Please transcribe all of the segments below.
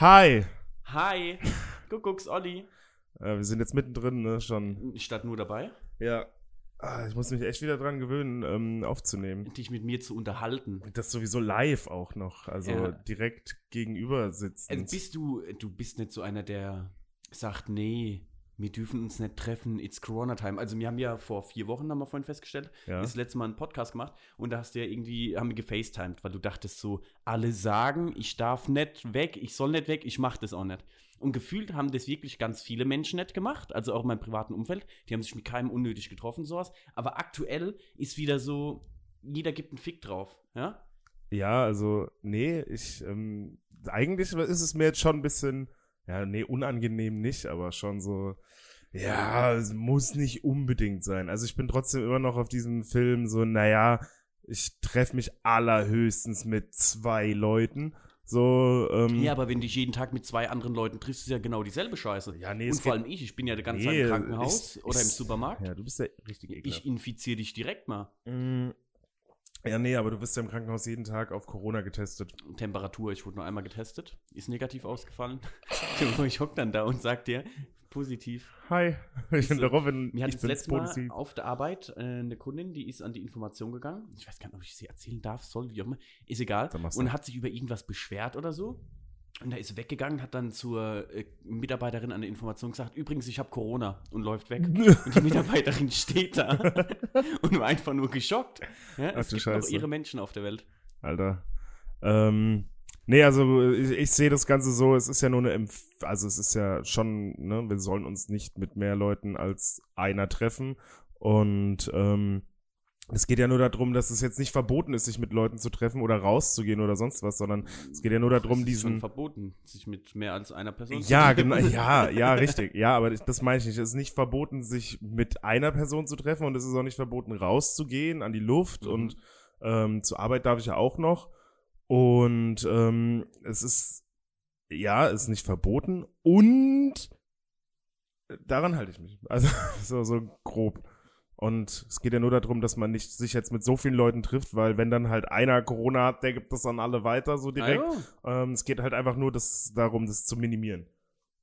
Hi! Hi, Kuckucks Olli. Äh, wir sind jetzt mittendrin, ne? Schon. Ich stand nur dabei, Ja. Ah, ich muss mich echt wieder dran gewöhnen, ähm, aufzunehmen. dich mit mir zu unterhalten. Das sowieso live auch noch. Also Ja. direkt gegenüber sitzen. Also bist du, du bist nicht so einer, der sagt, nee, wir dürfen uns nicht treffen, it's Corona Time. Also wir haben ja vor vier Wochen, haben wir vorhin festgestellt, Ja. das letzte Mal einen Podcast gemacht und da hast du ja irgendwie, haben wir gefacetimed, weil du dachtest so, alle sagen, ich darf nicht weg, ich soll nicht weg, ich mach das auch nicht. Und gefühlt haben das wirklich ganz viele Menschen nicht gemacht, also auch in meinem privaten Umfeld, die haben sich mit keinem unnötig getroffen, sowas. Aber aktuell ist wieder so, jeder gibt einen Fick drauf, ja? Ja, also, nee, ich, ähm, eigentlich ist es mir jetzt schon ein bisschen, ja, nee, unangenehm nicht, aber schon so, ja, es muss nicht unbedingt sein. Also ich bin trotzdem immer noch auf diesem Film so, naja, ich treffe mich allerhöchstens mit zwei Leuten. So, ähm, Ja, aber wenn du dich jeden Tag mit zwei anderen Leuten triffst, ist ja genau dieselbe Scheiße. Ja, nee, Und vor allem ich, ich bin ja die ganze Nee, Zeit im Krankenhaus ich- oder im Supermarkt. ja, du bist ja richtig ekelhaft. ich infiziere dich direkt mal. Mm, Ja, nee, aber du wirst ja im Krankenhaus jeden Tag auf Corona getestet. Temperatur, ich wurde nur einmal getestet, ist negativ ausgefallen. ich hock dann da und sag dir, positiv. Hi, ich bin der Robin, Mir hat das letzte Mal positiv. auf der Arbeit äh, eine Kundin, die ist an die Information gegangen. Ich weiß gar nicht, ob ich sie erzählen darf, soll, wie auch immer. Ist egal. Und hat sich über irgendwas beschwert oder so. Und da ist weggegangen, hat dann zur äh, Mitarbeiterin an der Information gesagt, übrigens, ich habe Corona und läuft weg. Und die Mitarbeiterin steht da und war einfach nur geschockt. Ja, Ach es gibt noch Scheiße. ihre Menschen auf der Welt. Alter. Ähm, nee, also ich, ich sehe das Ganze so, es ist ja nur eine, Empf also es ist ja schon, ne, wir sollen uns nicht mit mehr Leuten als einer treffen und ähm, es geht ja nur darum, dass es jetzt nicht verboten ist, sich mit Leuten zu treffen oder rauszugehen oder sonst was, sondern es geht ja nur darum, es ist schon diesen verboten, sich mit mehr als einer Person zu Ja, treffen. genau, ja, ja, richtig. Ja, aber das, meine ich nicht. Es ist nicht verboten, sich mit einer Person zu treffen und es ist auch nicht verboten, rauszugehen an die Luft Mhm. und ähm, zur Arbeit darf ich ja auch noch. Und ähm, es ist, ja, es ist nicht verboten und daran halte ich mich. Also so, so grob. Und es geht ja nur darum, dass man nicht sich jetzt mit so vielen Leuten trifft, weil wenn dann halt einer Corona hat, der gibt das an alle weiter so direkt. Ah. Ähm, es geht halt einfach nur das, darum, das zu minimieren.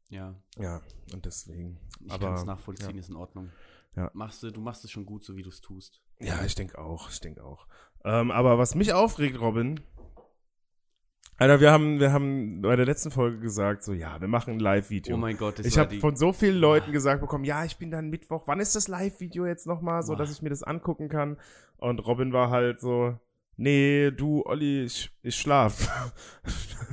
ja. Ja, und deswegen. Ich kann es nachvollziehen, ja. ist in Ordnung. Ja. Machst du, du machst es schon gut, so wie du es tust. Ja, ich denke auch, ich denke auch. Ähm, aber was mich aufregt, Robin, Alter, wir haben, wir haben bei der letzten Folge gesagt, so, ja, wir machen ein Live-Video. Oh mein Gott, das ich habe die. von so vielen Leuten gesagt bekommen, ja, ich bin dann Mittwoch. Wann ist das Live-Video jetzt nochmal, so Boah. dass ich mir das angucken kann? Und Robin war halt so, nee, du, Olli, ich, ich schlaf.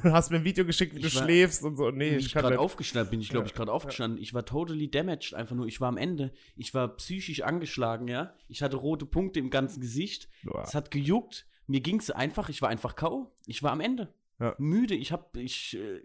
Du hast mir ein Video geschickt, wie Ich du war- schläfst und so. Nee, ich ich kann gerade nicht. aufgestanden bin, ich glaube, Ja, ich gerade aufgestanden. Ich war totally damaged, einfach nur. Ich war am Ende. Ich war psychisch angeschlagen, ja. Ich hatte rote Punkte im ganzen Gesicht. Boah. Es hat gejuckt. Mir ging es einfach. Ich war einfach K.O. Ich war am Ende. Ja. Müde. Ich habe ich, äh,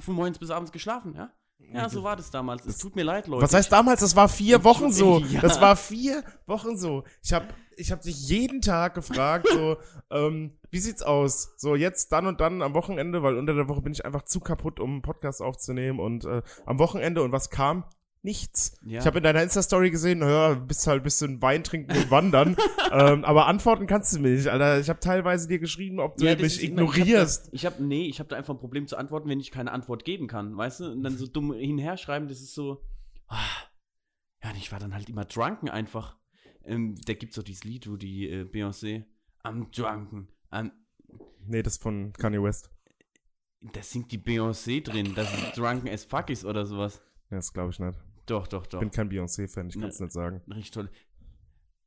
von morgens bis abends geschlafen, ja. Ja, so war das damals. Es tut mir leid, Leute. Was heißt damals? Das war vier Wochen so. Ja. Das war vier Wochen so. Ich habe ich hab dich jeden Tag gefragt, so, ähm, wie sieht's aus? So, jetzt, dann und dann am Wochenende, weil unter der Woche bin ich einfach zu kaputt, um einen Podcast aufzunehmen. Und äh, am Wochenende, und was kam? Nichts. Ja. Ich habe in deiner Insta-Story gesehen, naja, bist halt ein bisschen Wein trinken und wandern. ähm, aber antworten kannst du mir nicht, Alter. Ich habe teilweise dir geschrieben, ob du Ja, mich ignorierst. Ich habe, hab, nee, ich habe da einfach ein Problem zu antworten, wenn ich keine Antwort geben kann, weißt du? Und dann so dumm hinher schreiben, das ist so. Ah, ja, und ich war dann halt immer drunken einfach. Ähm, da gibt's doch dieses Lied, wo die äh, Beyoncé am drunken, am, nee, das ist von Kanye West. da singt die Beyoncé drin, dass es drunken as fuck ist oder sowas. Ja, das glaube ich nicht. Doch, doch, Ich doch. bin kein Beyoncé-Fan, ich kann es nicht sagen. Richtig toll.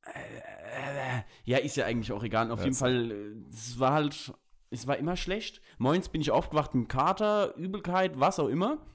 Äh, Ja, ist ja eigentlich auch egal. Auf Ja, jeden Fall, äh, es war halt, es war immer schlecht. Morgens bin ich aufgewacht mit Kater, Übelkeit, was auch immer.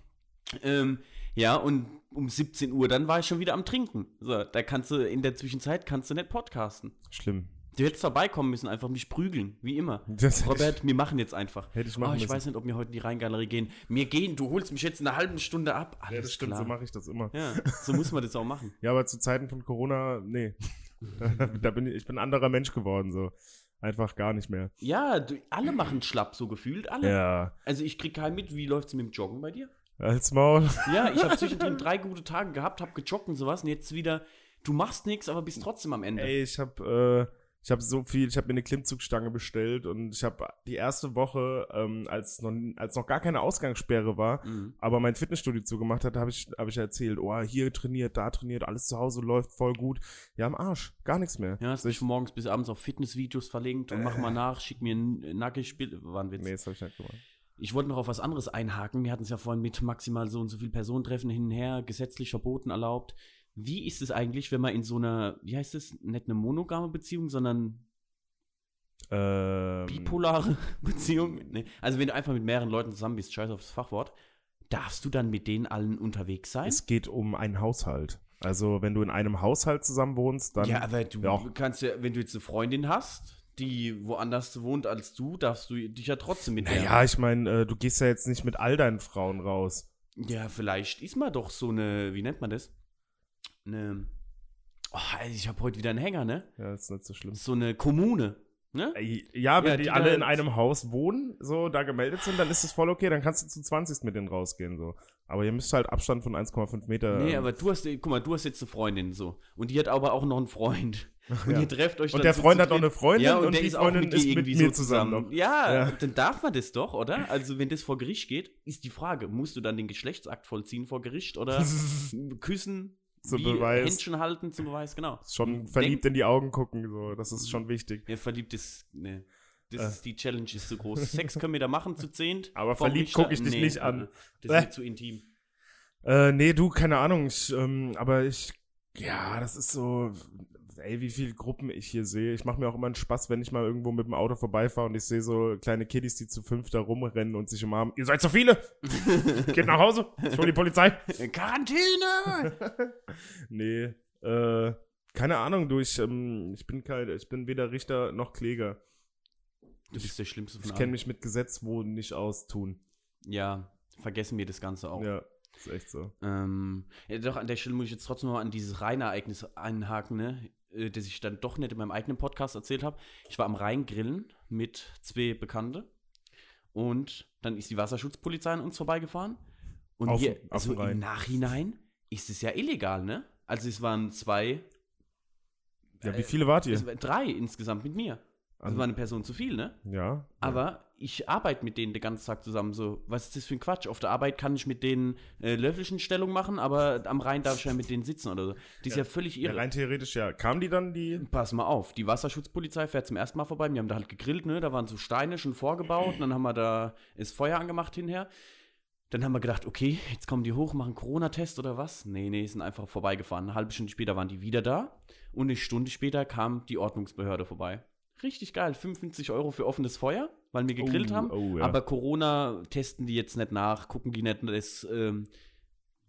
Ähm, ja, und um 17 Uhr, dann war ich schon wieder am Trinken. So, da kannst du, in der Zwischenzeit kannst du nicht podcasten. Schlimm. Du hättest vorbeikommen müssen, einfach mich prügeln, wie immer. Das Robert, wir machen jetzt einfach. Hätte ich oh, machen ich müssen. weiß nicht, ob wir heute in die Rheingalerie gehen. Wir gehen, du holst mich jetzt in einer halben Stunde ab. Alles Ja, das stimmt, klar. so mache ich das immer. Ja, so muss man das auch machen. Ja, aber zu Zeiten von Corona, nee. da bin ich, ich bin ein anderer Mensch geworden, so. Einfach gar nicht mehr. Ja, du, alle machen schlapp, so gefühlt, alle. Ja. Also ich krieg keinen mit, wie läuft's mit dem Joggen bei dir? Als Maul. Ja, ich habe zwischendrin drei gute Tage gehabt, hab gejoggt und sowas und jetzt wieder, du machst nichts, aber bist trotzdem am Ende. Ey, ich hab, äh, Ich habe so viel, ich habe mir eine Klimmzugstange bestellt und ich habe die erste Woche, ähm, als, noch, als noch gar keine Ausgangssperre war, Mhm. aber mein Fitnessstudio zugemacht hat, habe ich, hab ich erzählt, oh, hier trainiert, da trainiert, alles zu Hause läuft voll gut. Ja, am Arsch, gar nichts mehr. Ja, hast So, mich von morgens bis abends auf Fitnessvideos verlinkt und mach mal nach, schick mir ein nackig Bild. War ein Witz. Nee, das habe ich nicht gemacht. Ich wollte noch auf was anderes einhaken. Wir hatten es ja vorhin mit maximal so und so viel Personentreffen hin und her, gesetzlich verboten, erlaubt. Wie ist es eigentlich, wenn man in so einer, wie heißt es, nicht eine monogame Beziehung, sondern Ähm, bipolare Beziehung? Nee. Also wenn du einfach mit mehreren Leuten zusammen bist, scheiß aufs Fachwort, darfst du dann mit denen allen unterwegs sein? es geht um einen Haushalt. Also, wenn du in einem Haushalt zusammen wohnst, dann. ja, aber du ja. kannst ja, wenn du jetzt eine Freundin hast, die woanders wohnt als du, darfst du dich ja trotzdem mit. Naja, ich meine, äh, du gehst ja jetzt nicht mit all deinen Frauen raus. Ja, vielleicht ist man doch so eine, wie nennt man das? Eine, oh, ich habe heute wieder einen Hänger, ne? Ja, ist nicht so schlimm. So eine Kommune, ne? Ja, wenn Ja, die, die alle in einem Haus wohnen, so da gemeldet sind, dann ist es voll okay, dann kannst du zu 20 mit denen rausgehen, so. Aber ihr müsst halt Abstand von 1,5 Meter. Nee, ähm, aber du hast, guck mal, du hast jetzt eine Freundin so. Und die hat aber auch noch einen Freund. Und Ja. ihr trefft euch Und der Freund hat noch eine Freundin ja, und, und die ist Freundin mit ist mit irgendwie mir so zusammen zusammen. Ja, Ja. dann darf man das doch, oder? Also wenn das vor Gericht geht, ist die Frage, musst du dann den Geschlechtsakt vollziehen vor Gericht oder küssen, Zum wie Beweis. Händchen halten zum Beweis, genau. schon verliebt in die Augen gucken, so. Das ist schon wichtig. Ja, verliebt ist, ne. Das Äh. ist, die Challenge ist zu groß. Sex können wir da machen zu zehnt. Aber verliebt Richter- guck ich dich nicht an. äh, Das ist mir zu intim. Äh, nee, du, keine Ahnung. Ich, ähm, aber ich, ja, das ist so, ey, wie viele Gruppen ich hier sehe. Ich mache mir auch immer einen Spaß, wenn ich mal irgendwo mit dem Auto vorbeifahre und ich sehe so kleine Kiddies, die zu fünf da rumrennen und sich umarmen. Ihr seid zu viele! Geht nach Hause! Ich hol die Polizei! Quarantäne! nee, äh, keine Ahnung, du, ich, ähm, ich bin kein, ich bin weder Richter noch Kläger. Du bist der Schlimmste von Ich kenne mich mit Gesetz wohl nicht aus, tun. Ja, vergessen wir das Ganze auch. Ja, ist echt so. Ähm, ja, doch, an der Stelle muss ich jetzt trotzdem mal an dieses Rheinereignis einhaken, ne? Äh, das ich dann doch nicht in meinem eigenen Podcast erzählt habe. Ich war am Rhein grillen mit zwei Bekannte und dann ist die Wasserschutzpolizei an uns vorbeigefahren. Und Auf- wir, auf also im Nachhinein ist es ja illegal, ne? Also es waren zwei, Ja, wie viele wart ihr? es waren drei insgesamt mit mir. Also war eine Person zu viel, ne? Ja. Aber ich arbeite mit denen den ganzen Tag zusammen. So, was ist das für ein Quatsch? Auf der Arbeit kann ich mit denen äh, löffelchen Stellung machen, aber am Rhein darf ich ja mit denen sitzen oder so. Die ist ja, völlig ja. irre. Rein theoretisch, ja. Kamen die dann, die. Pass mal auf, die Wasserschutzpolizei fährt zum ersten Mal vorbei. Wir haben da halt gegrillt, ne? Da waren so Steine schon vorgebaut. Und dann haben wir da das Feuer angemacht hinher. Dann haben wir gedacht, okay, jetzt kommen die hoch, machen Corona-Test oder was? Nee, nee, sind einfach vorbeigefahren. Eine halbe Stunde später waren die wieder da. Und eine Stunde später kam die Ordnungsbehörde vorbei. Richtig geil, 55 Euro für offenes Feuer, weil wir gegrillt Oh, haben. oh, ja. Aber Corona testen die jetzt nicht nach, gucken die nicht das, ähm,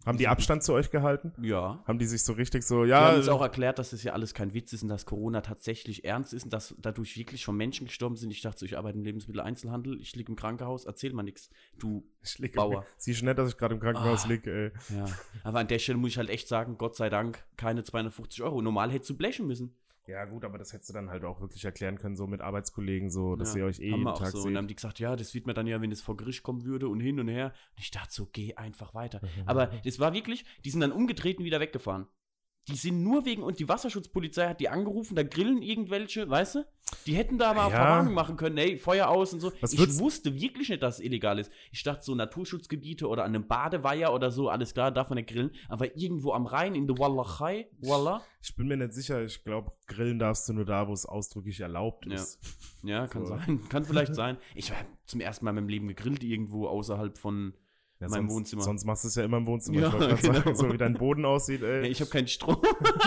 Haben die Abstand zu euch gehalten? ja. Haben die sich so richtig so, ja. haben uns auch erklärt, dass das ja alles kein Witz ist und dass Corona tatsächlich ernst ist und dass dadurch wirklich schon Menschen gestorben sind. Ich dachte so, ich arbeite im Lebensmitteleinzelhandel, ich liege im Krankenhaus, erzähl mal nichts. Du, ich Bauer. Siehst du nicht, dass ich gerade im Krankenhaus Ah. lieg, ey. ja. Aber an der Stelle muss ich halt echt sagen, Gott sei Dank, keine 250 Euro. Normal hättest du blechen müssen. Ja, gut, aber das hättest du dann halt auch wirklich erklären können, so mit Arbeitskollegen, so, dass Ja, ihr euch eh haben jeden wir auch Tag so. Und seht. dann haben die gesagt, ja, das sieht man dann ja, wenn es vor Gericht kommen würde und hin und her. Und ich dachte so, geh einfach weiter. Aber das war wirklich, die sind dann umgedreht und wieder weggefahren. Die sind nur wegen, und die Wasserschutzpolizei hat die angerufen, da grillen irgendwelche, weißt du? Die hätten da mal Ja. Verwarnung machen können, ey, Feuer aus und so. Was ich wusste wirklich nicht, dass es illegal ist. Ich dachte so Naturschutzgebiete oder an einem Badeweiher oder so, alles klar, darf man nicht grillen. Aber irgendwo am Rhein, in der Wallachei, Wallah, Ich bin mir nicht sicher, ich glaube, grillen darfst du nur da, wo es ausdrücklich erlaubt Ja. ist. ja, kann So. sein, kann vielleicht sein. Ich habe zum ersten Mal in meinem Leben gegrillt irgendwo außerhalb von Ja, Mein sonst, Wohnzimmer. Sonst machst du es ja immer im Wohnzimmer. Ja, ich wollte gerade genau. sagen, so wie dein Boden aussieht, ey. Ja, ich habe keinen Strom.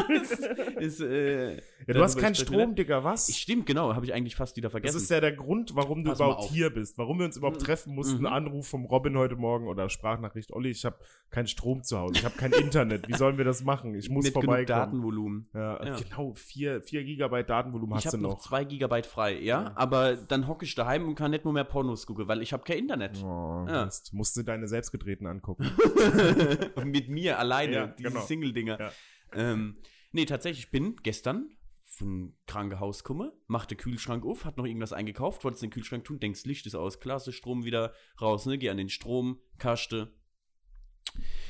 ist, äh, ja, du hast keinen Strom. Digga, was? Ich, stimmt, genau, habe ich eigentlich fast wieder das vergessen. ist ja der Grund, warum du Pass überhaupt hier bist. Warum wir uns überhaupt Mhm. treffen mussten. Mhm. Anruf vom Robin heute Morgen oder Sprachnachricht. Olli, ich habe keinen Strom zu Hause. Ich habe kein Internet. Wie sollen wir das machen? Ich muss Mit genug vorbeikommen. Datenvolumen. Ja, Ja. genau. 4 vier Gigabyte Datenvolumen Ich hast du habe noch noch. zwei Gigabyte frei, ja? Ja. Aber dann hocke ich daheim und kann nicht nur mehr Pornos gucken, weil ich habe kein Internet. Oh, Ja. Mist. Musst du deine selbstgedrehten angucken. Mit mir alleine, Ja, diese genau. Single-Dinger. Ja. Ähm, nee, tatsächlich, ich bin gestern von Krankenhaus komme, machte Kühlschrank auf, hat noch irgendwas eingekauft, wollte es in den Kühlschrank tun, denkst, Licht ist aus, klasse, Strom wieder raus, ne, geh an den Strom, Kaste,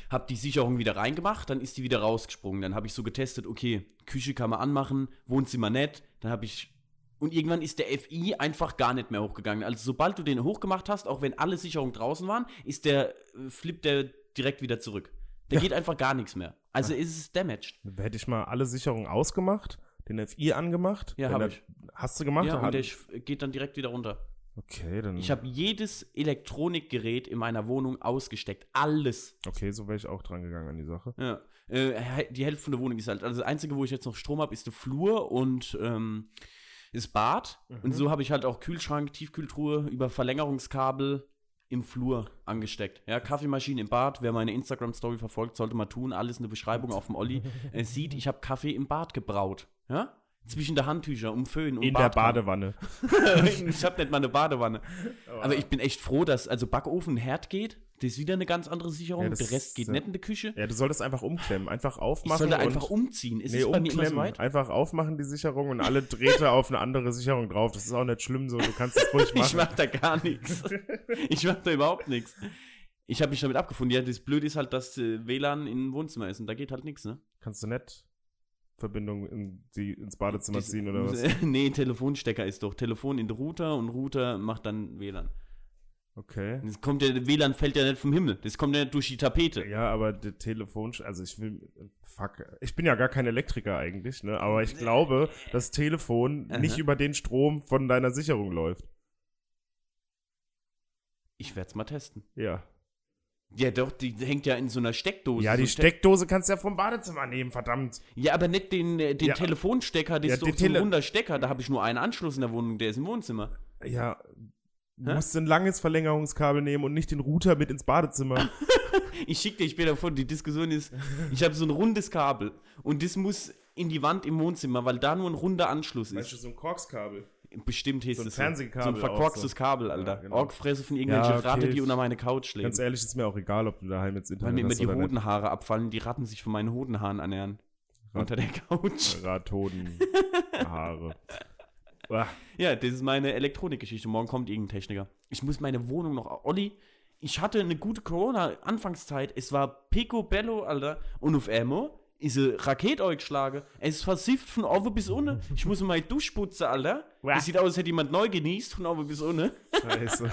hab die Sicherung wieder reingemacht, dann ist die wieder rausgesprungen, dann habe ich so getestet, okay, Küche kann man anmachen, Wohnzimmer nett, dann habe ich Und irgendwann ist der FI einfach gar nicht mehr hochgegangen. Also sobald du den hochgemacht hast, auch wenn alle Sicherungen draußen waren, ist der äh, Flip der direkt wieder zurück. Der Ja. geht einfach gar nichts mehr. Also ist es damaged. Hätte ich mal alle Sicherungen ausgemacht, den FI angemacht. Ja, wenn hab der- ich. Hast du gemacht? Ja, und der geht dann direkt wieder runter. okay, dann. Ich habe jedes Elektronikgerät in meiner Wohnung ausgesteckt. Alles. okay, so wäre ich auch dran gegangen an die Sache. Ja. Äh, die Hälfte von der Wohnung ist halt. Also das Einzige, wo ich jetzt noch Strom habe, ist der Flur und ähm, das Bad. Mhm. Und so habe ich halt auch Kühlschrank, Tiefkühltruhe über Verlängerungskabel im Flur angesteckt. Ja, Kaffeemaschine im Bad. Wer meine Instagram-Story verfolgt, sollte mal tun. Alles in der Beschreibung auf dem Olli. Er sieht, ich habe Kaffee im Bad gebraut. Ja? Zwischen der Handtücher, um Föhn, um In der Badkannen. Badewanne. ich habe nicht mal eine Badewanne. Aber ich bin echt froh, dass also Backofen Herd geht. Das ist wieder eine ganz andere Sicherung. Ja, das der Rest geht äh, nicht in die Küche. Ja, du solltest einfach umklemmen. Einfach aufmachen. Ich sollte einfach und, umziehen. Ist nee, es bei mir immer so weit? Einfach aufmachen die Sicherung und alle Drähte auf eine andere Sicherung drauf. Das ist auch nicht schlimm so. Du kannst es ruhig machen. Ich mach da gar nichts. Ich mach da überhaupt nichts. Ich habe mich damit abgefunden. Ja, das Blöde ist halt, dass äh, WLAN im Wohnzimmer ist und da geht halt nichts, ne? kannst du nicht Verbindung in die, ins Badezimmer ziehen oder was? nee, Telefonstecker ist doch. Telefon in den Router und Router macht dann WLAN. Okay. Das kommt ja, WLAN fällt ja nicht vom Himmel. Das kommt ja nicht durch die Tapete. Ja, aber der Telefon, also ich will, fuck, ich bin ja gar kein Elektriker eigentlich, ne? Aber ich glaube, das Telefon Aha. nicht über den Strom von deiner Sicherung läuft. Ich werde es mal testen. Ja. Ja, doch, die hängt ja in so einer Steckdose. Ja, die So- Steckdose kannst du ja vom Badezimmer nehmen, verdammt. Ja, aber nicht den, äh, den Ja. Telefonstecker, das Ja, ist doch so ein runder Stecker. Da habe ich nur einen Anschluss in der Wohnung, der ist im Wohnzimmer. Ja, du Hä? musst ein langes Verlängerungskabel nehmen und nicht den Router mit ins Badezimmer. Ich schicke dir später vor, die Diskussion ist, ich habe so ein rundes Kabel und das muss in die Wand im Wohnzimmer, weil da nur ein runder Anschluss weißt du, ist. so ein Korkskabel. Bestimmt hieß so ein es Fernsehkabel So ein verkorkstes so. Kabel, Alter. Ja, genau. Orgfresse von irgendwelchen Ja, okay, Ratte, die unter meine Couch legen. Ganz ehrlich, ist mir auch egal, ob du daheim jetzt Weil Internet mir immer die oder nicht. Hodenhaare abfallen, die Ratten sich von meinen Hodenhaaren ernähren. Rat- Unter der Couch. Rathoden, Haare. Uah. Ja, das ist meine Elektronikgeschichte. Morgen kommt irgendein Techniker. Ich muss meine Wohnung noch. Olli, ich hatte eine gute Corona-Anfangszeit. Es war picobello, Alter. Und auf einmal ist eine Rakete eingeschlagen. Es ist versifft von oben bis unten. Ich muss meine Dusche putzen, Alter. Es sieht aus, als hätte jemand neu genießt von oben bis unten. Scheiße.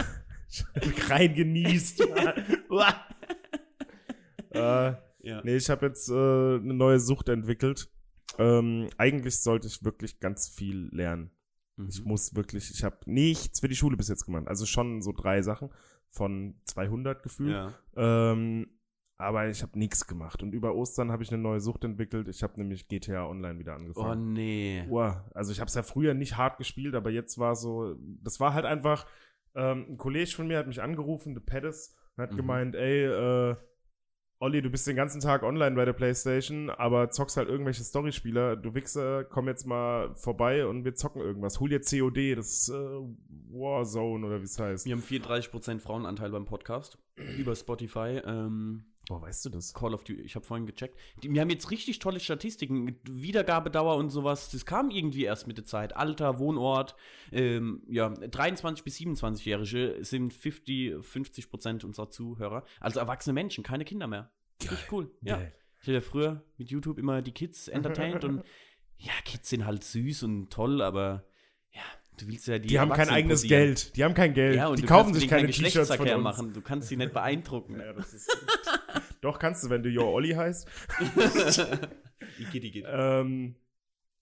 Rein genießt. Äh, Ja. nee, ich habe jetzt äh, eine neue Sucht entwickelt. Ähm, eigentlich sollte ich wirklich ganz viel lernen. Ich Mhm. muss wirklich, ich habe nichts für die Schule bis jetzt gemacht. Also schon so drei Sachen von 200 gefühlt. Ja. Ähm, aber ich habe nichts gemacht. Und über Ostern habe ich eine neue Sucht entwickelt. Ich habe nämlich GTA Online wieder Oh angefangen. nee. Uah, also ich habe es ja früher nicht hart gespielt, aber jetzt war so, das war halt einfach, ähm, ein Kollege von mir hat mich angerufen, der Pettis, und hat Mhm. gemeint, ey, äh, Olli, du bist den ganzen Tag online bei der Playstation, aber zockst halt irgendwelche Storyspieler. Du Wichser, komm jetzt mal vorbei und wir zocken irgendwas. Hol dir COD, das ist äh, Warzone oder wie es heißt. Wir haben 34% Frauenanteil beim Podcast über Spotify. Ähm, Oh, weißt du das? Call of Duty, ich habe vorhin gecheckt. Die, wir haben jetzt richtig tolle Statistiken Wiedergabedauer und sowas. Das kam irgendwie erst mit der Zeit. Alter, Wohnort. Ähm, ja, 23 bis 27-Jährige sind 50, 50 Prozent unserer Zuhörer. Also erwachsene Menschen, keine Kinder mehr. Richtig cool. Ja. Geil. Ich habe ja früher mit YouTube immer die Kids entertained und ja, Kids sind halt süß und toll, aber ja, du willst ja die. Die, haben kein eigenes posieren. Geld. Die haben kein Geld. Ja, und die kaufen sich keine T-Shirts von uns. machen. Du kannst sie nicht beeindrucken. Ja, das ist Doch, kannst du, wenn du Yo Olli heißt. Igitt, igitt. Ähm,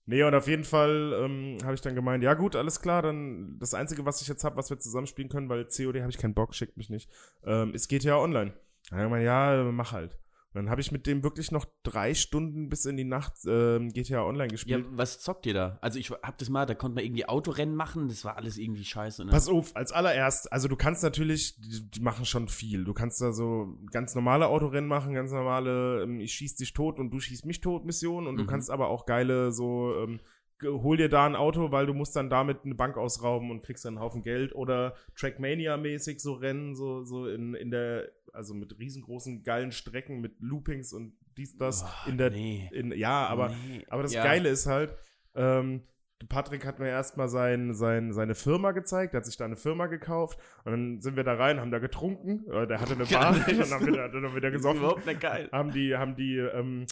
nee, und auf jeden Fall ähm, habe ich dann gemeint, ja gut, alles klar, dann das Einzige, was ich jetzt habe, was wir zusammenspielen können, weil COD habe ich keinen Bock, schickt mich nicht, ähm, ist GTA Online. Dann hab ich gemeint, ja, mach halt. Dann habe ich mit dem wirklich noch drei Stunden bis in die Nacht ähm, GTA Online Ja, gespielt. was zockt ihr da? Also ich hab das mal, da konnte man irgendwie Autorennen machen, das war alles irgendwie scheiße. Ne? Pass auf, als allererst, also du kannst natürlich, die, die machen schon viel. Du kannst da so ganz normale Autorennen machen, ganz normale, ähm, ich schieß dich tot und du schießt mich tot Missionen und du Mhm. kannst aber auch geile so, ähm, hol dir da ein Auto, weil du musst dann damit eine Bank ausrauben und kriegst dann einen Haufen Geld oder Trackmania-mäßig so Rennen, so, so in, in der, also mit riesengroßen geilen Strecken, mit Loopings und dies, das, Oh, in der, nee. in, ja, aber Nee. aber das Ja. Geile ist halt, ähm, Patrick hat mir erstmal sein, sein, seine Firma gezeigt, er hat sich da eine Firma gekauft und dann sind wir da rein, haben da getrunken, äh, der hatte eine Bar, Geil. dann haben wir da, dann ist gesoffen, überhaupt nicht geil. haben die, haben die, ähm,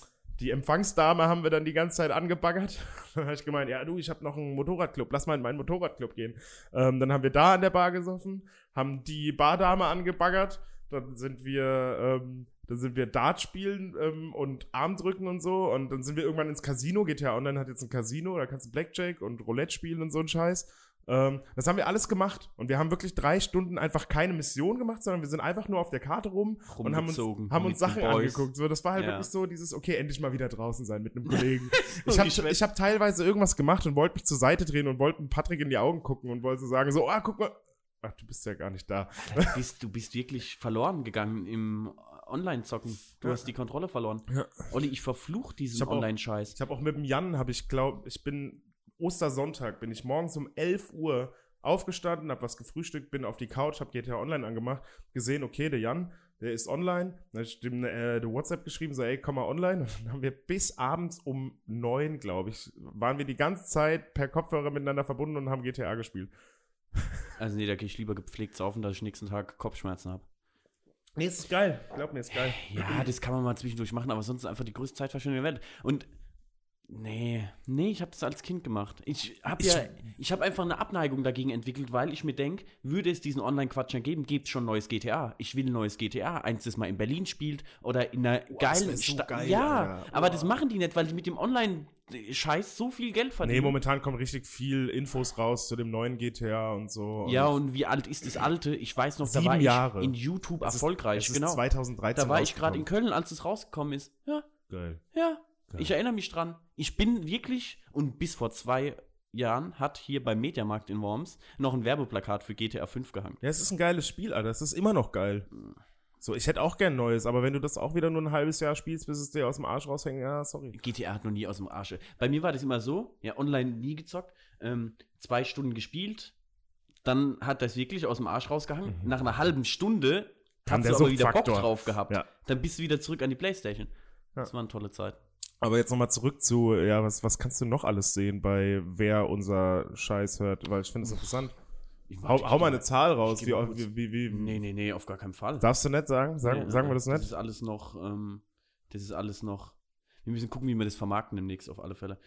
die Empfangsdame haben wir dann die ganze Zeit angebaggert. dann habe ich gemeint, ja du, ich habe noch einen Motorradclub, lass mal in meinen Motorradclub gehen. Ähm, dann haben wir da an der Bar gesoffen, haben die Bardame angebaggert, dann sind wir, ähm, dann sind wir Dart spielen ähm, und Armdrücken und so und dann sind wir irgendwann ins Casino, GTA Online hat jetzt ein Casino, da kannst du Blackjack und Roulette spielen und so ein Scheiß. Ähm, das haben wir alles gemacht und wir haben wirklich drei Stunden einfach keine Mission gemacht, sondern wir sind einfach nur auf der Karte rum und haben uns, haben uns Sachen angeguckt. So, das war halt Ja. wirklich so dieses, okay, endlich mal wieder draußen sein mit einem Kollegen. ich habe ich hab teilweise irgendwas gemacht und wollte mich zur Seite drehen und wollte Patrick in die Augen gucken und wollte so sagen, so, ah, guck mal. Ach, du bist ja gar nicht da. Du bist, du bist wirklich verloren gegangen im Online-Zocken. Du Ja. hast die Kontrolle verloren. Ja. Olli, ich verfluch Ich diesen Online-Scheiß. Ich habe auch mit dem Jan, habe ich glaube, ich bin Ostersonntag, bin ich morgens um 11 Uhr aufgestanden, habe was gefrühstückt, bin auf die Couch, habe GTA Online angemacht, gesehen, okay, der Jan, der ist online. Dann habe ich dem äh, eine WhatsApp geschrieben, so, ey, komm mal online. Und dann haben wir bis abends um 9, glaube ich, waren wir die ganze Zeit per Kopfhörer miteinander verbunden und haben GTA gespielt. Also nee, da gehe ich lieber gepflegt saufen, dass ich nächsten Tag Kopfschmerzen habe. Nee, ist geil. Glaub mir, ist geil. Ja, das kann man mal zwischendurch machen, aber sonst ist einfach die größte Zeitverschwendung der Welt. Und nee, nee, ich habe das als Kind gemacht. Ich habe Ich- ja, ich habe einfach eine Abneigung dagegen entwickelt, weil ich mir denke, würde es diesen Online-Quatsch geben, gibt es schon neues GTA. Ich will ein neues GTA, eins, das mal in Berlin spielt oder in einer das geilen so Stadt. geil, ja, Alter. aber Boah. das machen die nicht, weil die mit dem Online-Scheiß so viel Geld Nee, verdienen. momentan kommen richtig viel Infos raus zu dem neuen GTA und so. ja, und wie alt ist das alte? Ich weiß noch, da war ich Jahre. in YouTube ist- erfolgreich, ist genau. 2013 Da war ich gerade in. Köln, als es rausgekommen ist. Ja, Geil. ja. Geil. Ich erinnere mich dran. Ich bin wirklich, und bis vor zwei Jahren hat hier beim Mediamarkt in Worms noch ein Werbeplakat für GTA 5 gehangen. Ja, es ist ein geiles Spiel, Alter. Es ist immer noch geil. So, ich hätte auch gern Neues, aber wenn du das auch wieder nur ein halbes Jahr spielst, bis es dir aus dem Arsch raushängt, ja, sorry. GTA hat noch nie aus dem Arsch. Bei mir war das immer so, ja, online nie gezockt, ähm, zwei Stunden gespielt, dann hat das wirklich aus dem Arsch rausgehangen. Nach einer halben Stunde hast du aber wieder Bock drauf gehabt. Ja. Dann bist du wieder zurück an die Playstation. Das Ja. war eine tolle Zeit. Aber jetzt nochmal zurück zu, ja, was, was kannst du noch alles sehen bei wer unser Scheiß hört? Weil ich finde es interessant. Hau, hau mal eine Zahl raus. Wie, wie, wie, wie, Nee, nee, nee, auf gar keinen Fall. Darfst du nicht sagen? Sagen, Nee, sagen wir äh, das Das nicht? ist alles noch, ähm, das ist alles noch. Wir müssen gucken, wie wir das vermarkten demnächst, auf alle Fälle.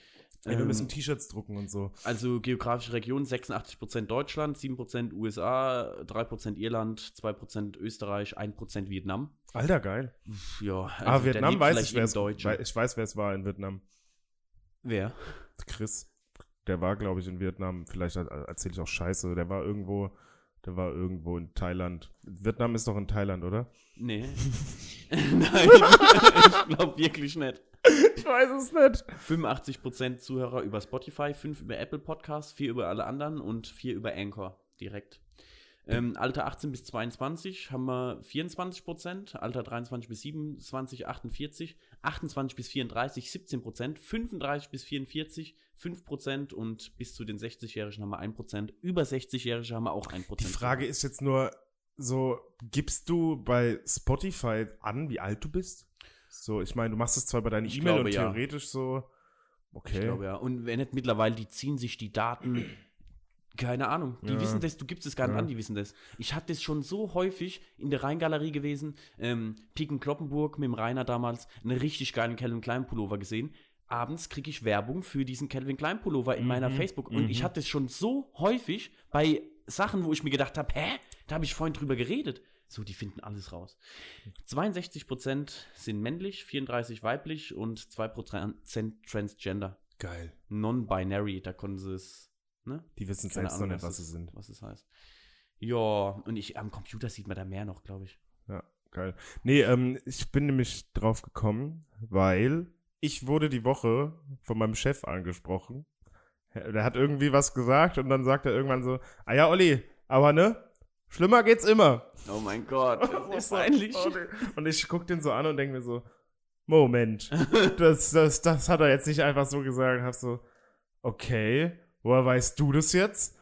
Wir Ähm, müssen T-Shirts drucken und so. also geografische Region 86% Deutschland, 7% USA, 3% Irland, 2% Österreich, 1% Vietnam. Alter, geil. Ja, also ah, Vietnam weiß ich, wer es Ich weiß, wer es war in Vietnam. Wer? Chris. Der war, glaube ich, in Vietnam. Vielleicht erzähle ich auch Scheiße. Der war irgendwo, der war irgendwo in Thailand. Vietnam ist doch in Thailand, oder? Nee. Nein, ich glaube wirklich nicht. Ich weiß es nicht. 85% Zuhörer über Spotify, 5 über Apple Podcasts, 4 über alle anderen und 4 über Anchor direkt. Ähm, Alter 18 bis 22 haben wir 24%, Alter 23 bis 27 48, 28 bis 34 17%, 35 bis 44 5% und bis zu den 60-Jährigen haben wir 1%, über 60-Jährige haben wir auch 1%. Die Frage ist jetzt nur so, gibst du bei Spotify an, wie alt du bist? So, ich meine, du machst es zwar bei deiner Ich E-Mail und ja. theoretisch so, okay. Ich glaube ja. Und wenn nicht mittlerweile, die ziehen sich die Daten. Keine Ahnung. Die Ja. wissen das, du gibst es gar nicht Ja. an, die wissen das. Ich hatte das schon so häufig in der Rheingalerie gewesen, ähm, Piken Kloppenburg mit dem Rainer damals, einen richtig geilen Calvin Klein Pullover gesehen. Abends kriege ich Werbung für diesen Calvin Klein Pullover in meiner Mhm, Facebook. Und ich mhm. hatte es schon so häufig bei Sachen, wo ich mir gedacht habe, hä? Da habe ich vorhin drüber geredet. So, die finden alles raus. 62% sind männlich, 34% weiblich und 2% Transgender Geil. non-binary, da konnten sie es, ne? Die wissen Keine selbst noch Ahnung, nicht, was sie sind. Was es heißt. Ja, und ich, am Computer sieht man da mehr noch, glaube ich. Ja, geil. Nee, ähm, ich bin nämlich drauf gekommen, weil ich wurde die Woche von meinem Chef angesprochen. Der hat irgendwie was gesagt und dann sagt er irgendwann so, ah ja, Olli, aber ne, schlimmer geht's immer. Oh mein Gott, Und das ich ist so, peinlich. oh nee. Und ich guck den so an und denke mir so, Moment, das, das, das hat er jetzt nicht einfach so gesagt. Hab so, okay, woher weißt du das jetzt?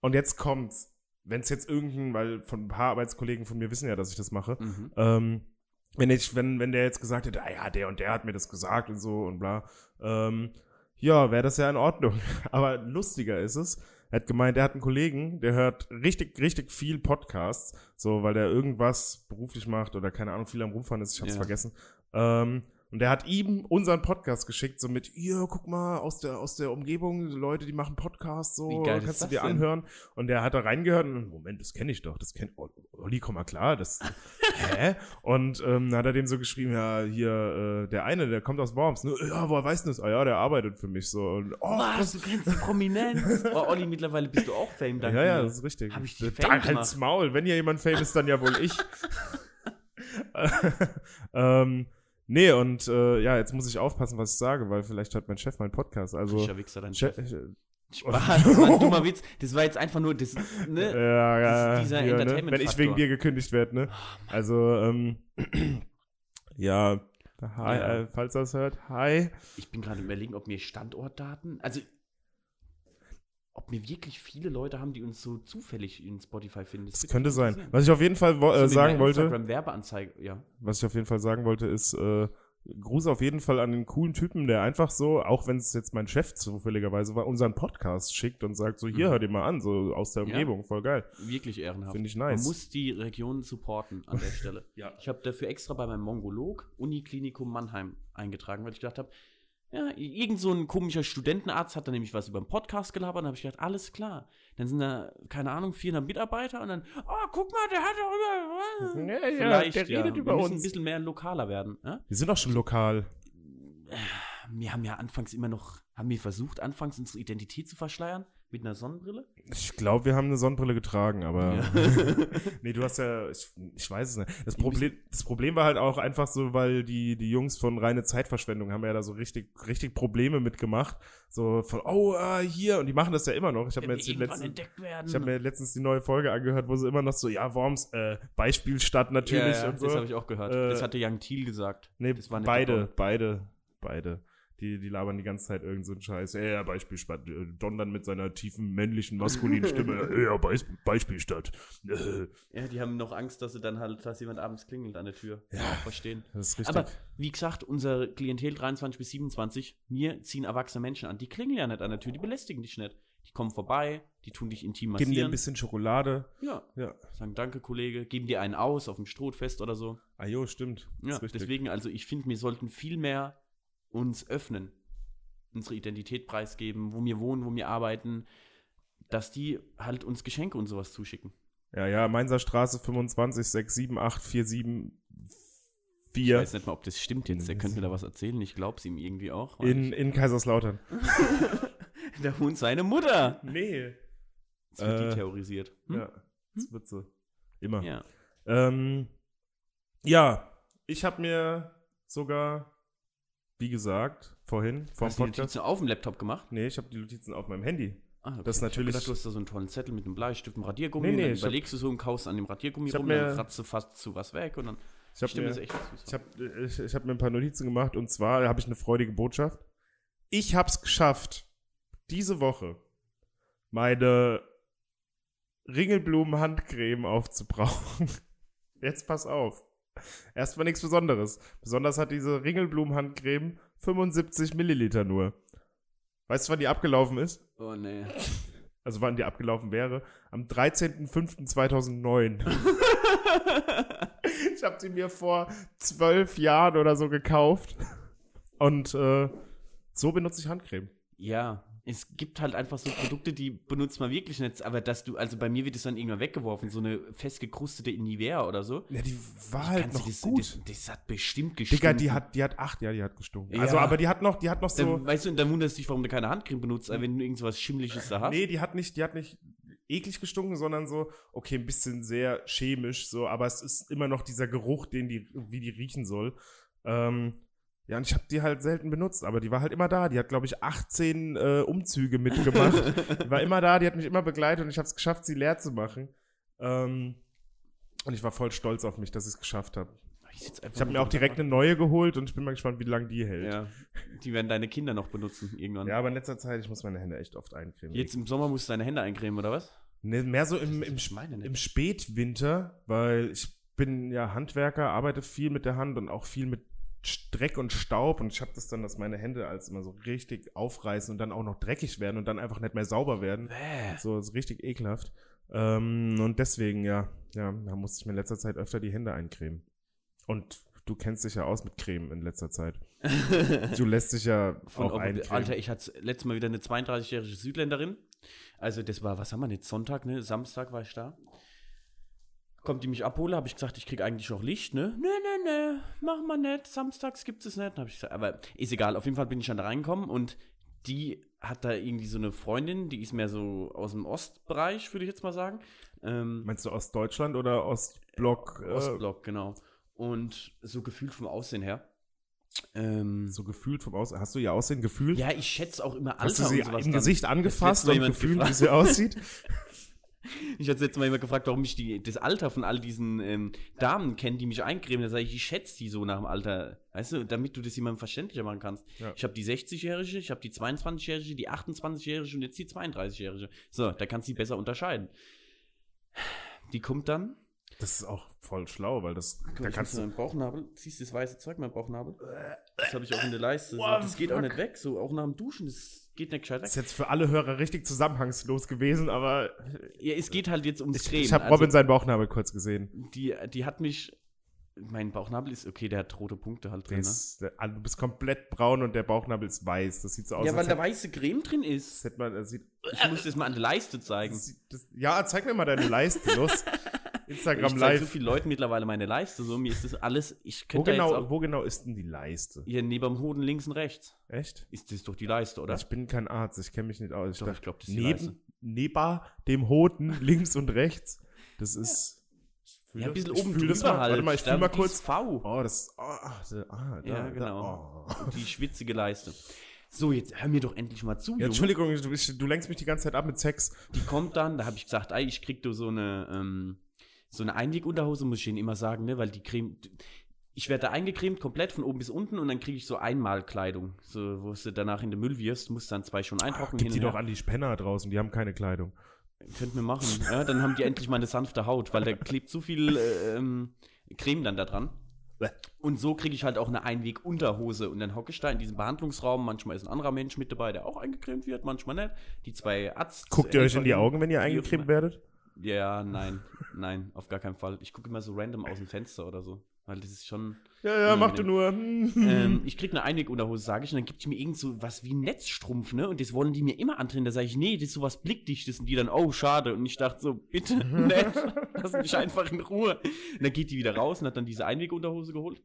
Und jetzt kommt's. Wenn es jetzt irgendein, weil von ein paar Arbeitskollegen von mir wissen ja, dass ich das mache, Mhm. ähm, wenn ich, wenn, wenn der jetzt gesagt hätte, ah ja, der und der hat mir das gesagt und so und bla, ähm, ja, wäre das ja in Ordnung. Aber lustiger ist es, er hat gemeint, er hat einen Kollegen, der hört richtig, richtig viel Podcasts, so, weil der irgendwas beruflich macht oder keine Ahnung, viel am Rumfahren ist, ich hab's Ja. vergessen. Ähm, Und der hat ihm unseren Podcast geschickt, so mit, ihr, guck mal, aus der, aus der Umgebung, Leute, die machen Podcasts, so, kannst du dir denn? anhören. Und der hat da reingehört und, Moment, das kenne ich doch, das kennt, Olli, komm mal klar, das, hä? Und ähm, dann hat er dem so geschrieben, ja, hier, äh, der eine, der kommt aus Worms, ne? ja, woher weiß denn das? Ah ja, der arbeitet für mich, so. Und, oh, Was, du kennst die Prominenz? Oh, Olli, mittlerweile bist du auch Fame, danke ja, ja, das ist richtig. Hab ich dich da Fame halt's? Maul. Wenn hier jemand Fame ist, dann ja wohl ich. ähm, nee, und äh, ja, jetzt muss ich aufpassen, was ich sage, weil vielleicht hört mein Chef meinen Podcast. Also, Frischer Wichser, dein Che- Chef. äh, Spaß, das war ein dummer Witz. Das war jetzt einfach nur, das, ne? ja, ja, Das dieser hier, ne? Entertainment-Faktor. Wenn ich wegen dir gekündigt werde, ne? Also, ähm, ja, hi, Ja. Äh, falls das hört, hi. Ich bin gerade überlegen, ob mir Standortdaten, also ob wir wirklich viele Leute haben, die uns so zufällig in Spotify finden. Das würde könnte sein. interessieren. Was ich auf jeden Fall wo- äh, sagen wollte, Werbeanzeige, ja. was ich auf jeden Fall sagen wollte, ist, äh, Gruß auf jeden Fall an den coolen Typen, der einfach so, auch wenn es jetzt mein Chef zufälligerweise war, unseren Podcast schickt und sagt, so hier, Mhm. hör dir mal an, so aus der Ja. Umgebung, voll geil. Wirklich ehrenhaft. Finde ich nice. Man muss die Region supporten an der Stelle. Ja. Ich habe dafür extra bei meinem Mongolog Uniklinikum Mannheim eingetragen, weil ich gedacht habe, ja, irgend so ein komischer Studentenarzt hat da nämlich was über den Podcast gelabert und habe ich gedacht, alles klar. Dann sind da, keine Ahnung, 400 Mitarbeiter und dann, oh, guck mal, der hat doch über... Ja, ja, Vielleicht, der ja. redet Wir über müssen ein uns. bisschen mehr lokaler werden. Ja? Wir sind auch schon lokal. Wir haben ja anfangs immer noch, haben wir versucht, anfangs unsere Identität zu verschleiern mit einer Sonnenbrille? Ich glaube, wir haben eine Sonnenbrille getragen, aber. Ja. nee, du hast ja. Ich, ich weiß es nicht. Das Problem, das Problem war halt auch einfach so, weil die, die Jungs von reine Zeitverschwendung haben ja da so richtig, richtig Probleme mitgemacht. So von, oh, ah, hier. Und die machen das ja immer noch. Ich habe mir jetzt die letzten. Ich habe mir letztens die neue Folge angehört, wo sie immer noch so, ja, Worms, äh, Beispielstadt natürlich ja, ja, und so. Das habe ich auch gehört. Äh, das hatte Young Thiel gesagt. Nee, das war beide, der beide, beide. Die, die labern die ganze Zeit irgend so einen Scheiß. Ja, ja, Beispielstadt. Äh, Don dann mit seiner tiefen, männlichen, maskulinen Stimme. Ja, Beis Beispielstadt. Äh, Ja, die haben noch Angst, dass sie dann halt, dass jemand abends klingelt an der Tür. Ja. Verstehen. Das ist richtig. Aber wie gesagt, unser Klientel 23 bis 27, mir ziehen erwachsene Menschen an. Die klingeln ja nicht an der Tür, die belästigen dich nicht. Die kommen vorbei, die tun dich intim Geben dir ein massieren. bisschen Schokolade. Ja, Ja. sagen Danke, Kollege, geben dir einen aus auf dem Strohfest oder so. Ah, jo, stimmt. Ja, deswegen, also ich finde, wir sollten viel mehr uns öffnen, unsere Identität preisgeben, wo wir wohnen, wo wir arbeiten, dass die halt uns Geschenke und sowas zuschicken. Ja, ja, Mainzer Straße 25 678 Ich 474 weiß nicht mal, ob das stimmt jetzt. Der könnte mir da was erzählen. Ich glaube es ihm irgendwie auch. in, in Kaiserslautern. da wohnt seine Mutter. Nee. Jetzt wird Äh, die terrorisiert. Hm? Ja, das wird so. Immer. Ja. Ähm, ja, ich habe mir sogar, wie gesagt, vorhin vom Hast du die Podcast. Notizen auf dem Laptop gemacht? Nee, ich habe die Notizen auf meinem Handy. Ah, okay. Das ist Ich hab natürlich- gedacht, du hast da so einen tollen Zettel mit einem Bleistift, einem Radiergummi. Nee, nee, und dann ich hab- überlegst du so und kaust an dem Radiergummi Ich hab rum, mir- dann kratzt du fast zu was weg und dann Ich habe stimmt mir, echt süß. ich hab, ich, ich hab mir ein paar Notizen gemacht und zwar habe ich eine freudige Botschaft. Ich habe es geschafft, diese Woche meine Ringelblumen-Handcreme aufzubrauchen. Jetzt pass auf. Erstmal nichts Besonderes. Besonders hat diese Ringelblumen-Handcreme 75 Milliliter nur. Weißt du, wann die abgelaufen ist? Oh nee. Also wann die abgelaufen wäre? Am 13.05.2009. ich habe sie mir vor zwölf Jahren oder so gekauft. Und äh, so benutze ich Handcreme. Ja, es gibt halt einfach so Produkte, die benutzt man wirklich nicht. Aber dass du, also bei mir wird es dann irgendwann weggeworfen, so eine festgekrustete Nivea oder so. Ja, die war halt noch das, gut. Das, das hat bestimmt gestimmt. Digga, die hat, die hat acht, ja, die hat gestunken. Ja. Also, aber die hat noch, die hat noch so. Dann, weißt du, und dann wunderst du dich, warum du keine Handcreme benutzt, wenn du irgendwas Schimmliches da hast. Nee, die hat nicht, die hat nicht eklig gestunken, sondern so, okay, ein bisschen sehr chemisch, so, aber es ist immer noch dieser Geruch, den die, wie die riechen soll. Ähm, ja, und ich habe die halt selten benutzt, aber die war halt immer da. Die hat, glaube ich, 18 äh, Umzüge mitgemacht. die war immer da, die hat mich immer begleitet und ich habe es geschafft, sie leer zu machen. Ähm, und ich war voll stolz auf mich, dass ich es geschafft habe. Ich, Ich habe mir auch direkt eine neue geholt und ich bin mal gespannt, wie lange die hält. Ja, die werden deine Kinder noch benutzen irgendwann. Ja, aber in letzter Zeit, ich muss meine Hände echt oft eincremen. Jetzt im Sommer musst du deine Hände eincremen, oder was? Nee, mehr so im, im, nicht. im Spätwinter, weil ich bin ja Handwerker, arbeite viel mit der Hand und auch viel mit Dreck und Staub und ich habe das dann, dass meine Hände als immer so richtig aufreißen und dann auch noch dreckig werden und dann einfach nicht mehr sauber werden. Bäh. So ist richtig ekelhaft. Ähm, und deswegen, ja, ja, da musste ich mir in letzter Zeit öfter die Hände eincremen. Und du kennst dich ja aus mit Creme in letzter Zeit. Du lässt dich ja Von auch eincremen. Alter, ich hatte letztes Mal wieder eine 32-jährige Südländerin. Also das war, was haben wir jetzt, Sonntag, ne? Samstag war ich da. Kommt die mich abholen, habe ich gesagt, ich krieg eigentlich noch Licht, ne? Ne, ne, ne, mach mal nicht, samstags gibt es nicht. Hab ich gesagt, aber ist egal, auf jeden Fall bin ich dann da reingekommen und die hat da irgendwie so eine Freundin, die ist mehr so aus dem Ostbereich, würde ich jetzt mal sagen. Ähm, Meinst du Ostdeutschland oder Ostblock? äh, Ostblock, genau. Und so gefühlt vom Aussehen her. Ähm, So gefühlt vom Aussehen. Hast du ihr Aussehen gefühlt? ja, ich schätze auch immer Alter Hast du sie und sowas im. Gesicht angefasst und gefühlt, wie sie aussieht? Ich hatte letztes Mal immer gefragt, warum ich die, das Alter von all diesen ähm, Damen kenne, die mich eincremen. Da sage ich, ich schätze die so nach dem Alter. Weißt du, damit du das jemandem verständlicher machen kannst. Ja. Ich habe die 60-Jährige, ich habe die 22-Jährige, die 28-Jährige und jetzt die 32-Jährige. So, da kannst du die besser unterscheiden. Die kommt dann. Das ist auch voll schlau, weil das, Guck, da kannst du, meinen Bauchnabel, ziehst das weiße Zeug, mein Bauchnabel. Das habe ich auch in der Leiste. So. Das the geht auch nicht weg, so auch nach dem Duschen, das geht nicht gescheit weg. das ist jetzt für alle Hörer richtig zusammenhangslos gewesen, aber Ja, es geht halt jetzt ums ich, Creme. ich habe Also- Robin seinen Bauchnabel kurz gesehen. die, die hat mich. Mein Bauchnabel ist okay, der hat rote Punkte halt drin. Ne? ist, der, also du bist komplett braun und der Bauchnabel ist weiß. Das sieht so aus, Ja, weil da weiße Creme drin ist. hätte man, das sieht, Ich muss das mal an der Leiste zeigen. das, sieht- das, ja, zeig mir mal deine Leiste, los. Ich Instagram zeige live. so vielen Leuten mittlerweile meine Leiste. So, mir ist das alles. Ich wo, könnte jetzt genau, auch. wo genau ist denn die Leiste? Hier neben dem Hoden links und rechts. Echt? Ist das doch die Leiste, oder? Ich bin kein Arzt, ich kenne mich nicht aus. Ich Doch, ich glaub, das ist die Leiste. neben, neben dem Hoden links und rechts. Das ist. ich fühl Ja, ein bisschen ich oben drüber halt. Warte mal, ich Da fühl mal kurz. V. Oh, das. Oh, ah, da, ah, da, Ja, genau. Da, oh. Die schwitzige Leiste. So, jetzt hör mir doch endlich mal zu, Ja. Entschuldigung, du, du lenkst mich die ganze Zeit ab mit Sex. Die kommt dann, da habe ich gesagt, ey, ich krieg du so eine, ähm, so eine Einwegunterhose, muss ich ihnen immer sagen, ne, weil die Creme, ich werde da eingecremt, komplett von oben bis unten und dann kriege ich so Einmalkleidung, so, wo du danach in den Müll wirfst, musst dann zwei schon eintrocknen. Gib die doch an die Spenner draußen, die haben keine Kleidung. Könnten wir machen, ja, dann haben die endlich mal eine sanfte Haut, weil da klebt zu viel äh, ähm, Creme dann da dran. Und so kriege ich halt auch eine Einwegunterhose. Und dann hocke ich da in diesem Behandlungsraum. Manchmal ist ein anderer Mensch mit dabei, der auch eingecremt wird, manchmal nicht. Die zwei Arzt. Guckt ihr euch in die Augen, wenn ihr eingecremt werdet? Ja, nein, nein, auf gar keinen Fall. Ich gucke immer so random aus dem Fenster oder so. Weil das ist schon. Ja, ja, mach du nur. Ähm, ich krieg eine Einwegunterhose, sage ich, und dann gibt die mir irgend so was wie ein Netzstrumpf, ne? Und das wollen die mir immer andrehen. Da sage ich, nee, das ist sowas Blickdichtes. Und die dann, oh, schade. Und ich dachte so, bitte, nett, lass mich einfach in Ruhe. Und dann geht die wieder raus und hat dann diese Einwegunterhose geholt.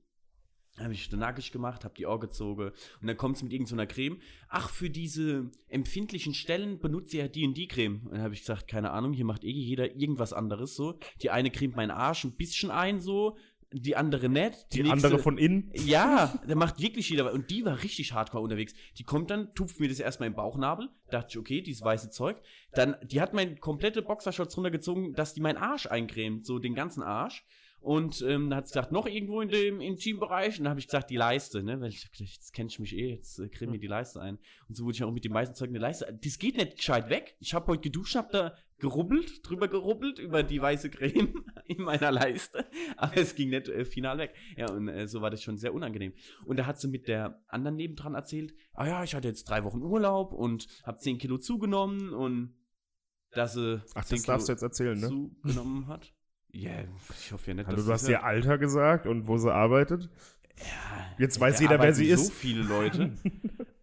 Habe ich dann nackig gemacht, habe die Ohr gezogen und dann kommt es mit irgendeiner Creme. Ach, für diese empfindlichen Stellen benutzt ihr ja die und die Creme. Und dann habe ich gesagt, keine Ahnung, hier macht eh jeder irgendwas anderes so. Die eine cremt meinen Arsch ein bisschen ein so, die andere nicht. Die nächste- andere von innen. ja, da macht wirklich jeder. was. Und die war richtig hardcore unterwegs. Die kommt dann, tupft mir das erstmal im Bauchnabel. Dachte ich, okay, dieses weiße Zeug. Dann, die hat mein komplette Boxershorts runtergezogen, dass die meinen Arsch eincremt, so den ganzen Arsch. Und ähm, dann hat sie gesagt, noch irgendwo in dem Intimbereich. Und dann habe ich gesagt, die Leiste, ne? Weil ich gedacht, jetzt kenn ich mich eh, jetzt äh, creme mir die Leiste ein. Und so wurde ich auch mit dem meisten Zeug eine Leiste. Das geht nicht gescheit weg. Ich habe heute geduscht, habe da gerubbelt, drüber gerubbelt über die weiße Creme in meiner Leiste. Aber es ging nicht äh, final weg. Ja, und äh, so war das schon sehr unangenehm. Und da hat sie mit der anderen nebendran erzählt, ah ja, ich hatte jetzt drei Wochen Urlaub und habe 10 Kilo zugenommen und dass sie Ach, 10 das darfst du jetzt erzählen, ne? zugenommen hat. Ja, ich hoffe ja nicht, Hallo, dass du hast ja- ihr Alter gesagt und wo sie arbeitet. Ja, Jetzt weiß jeder, wer sie so ist. viele Leute.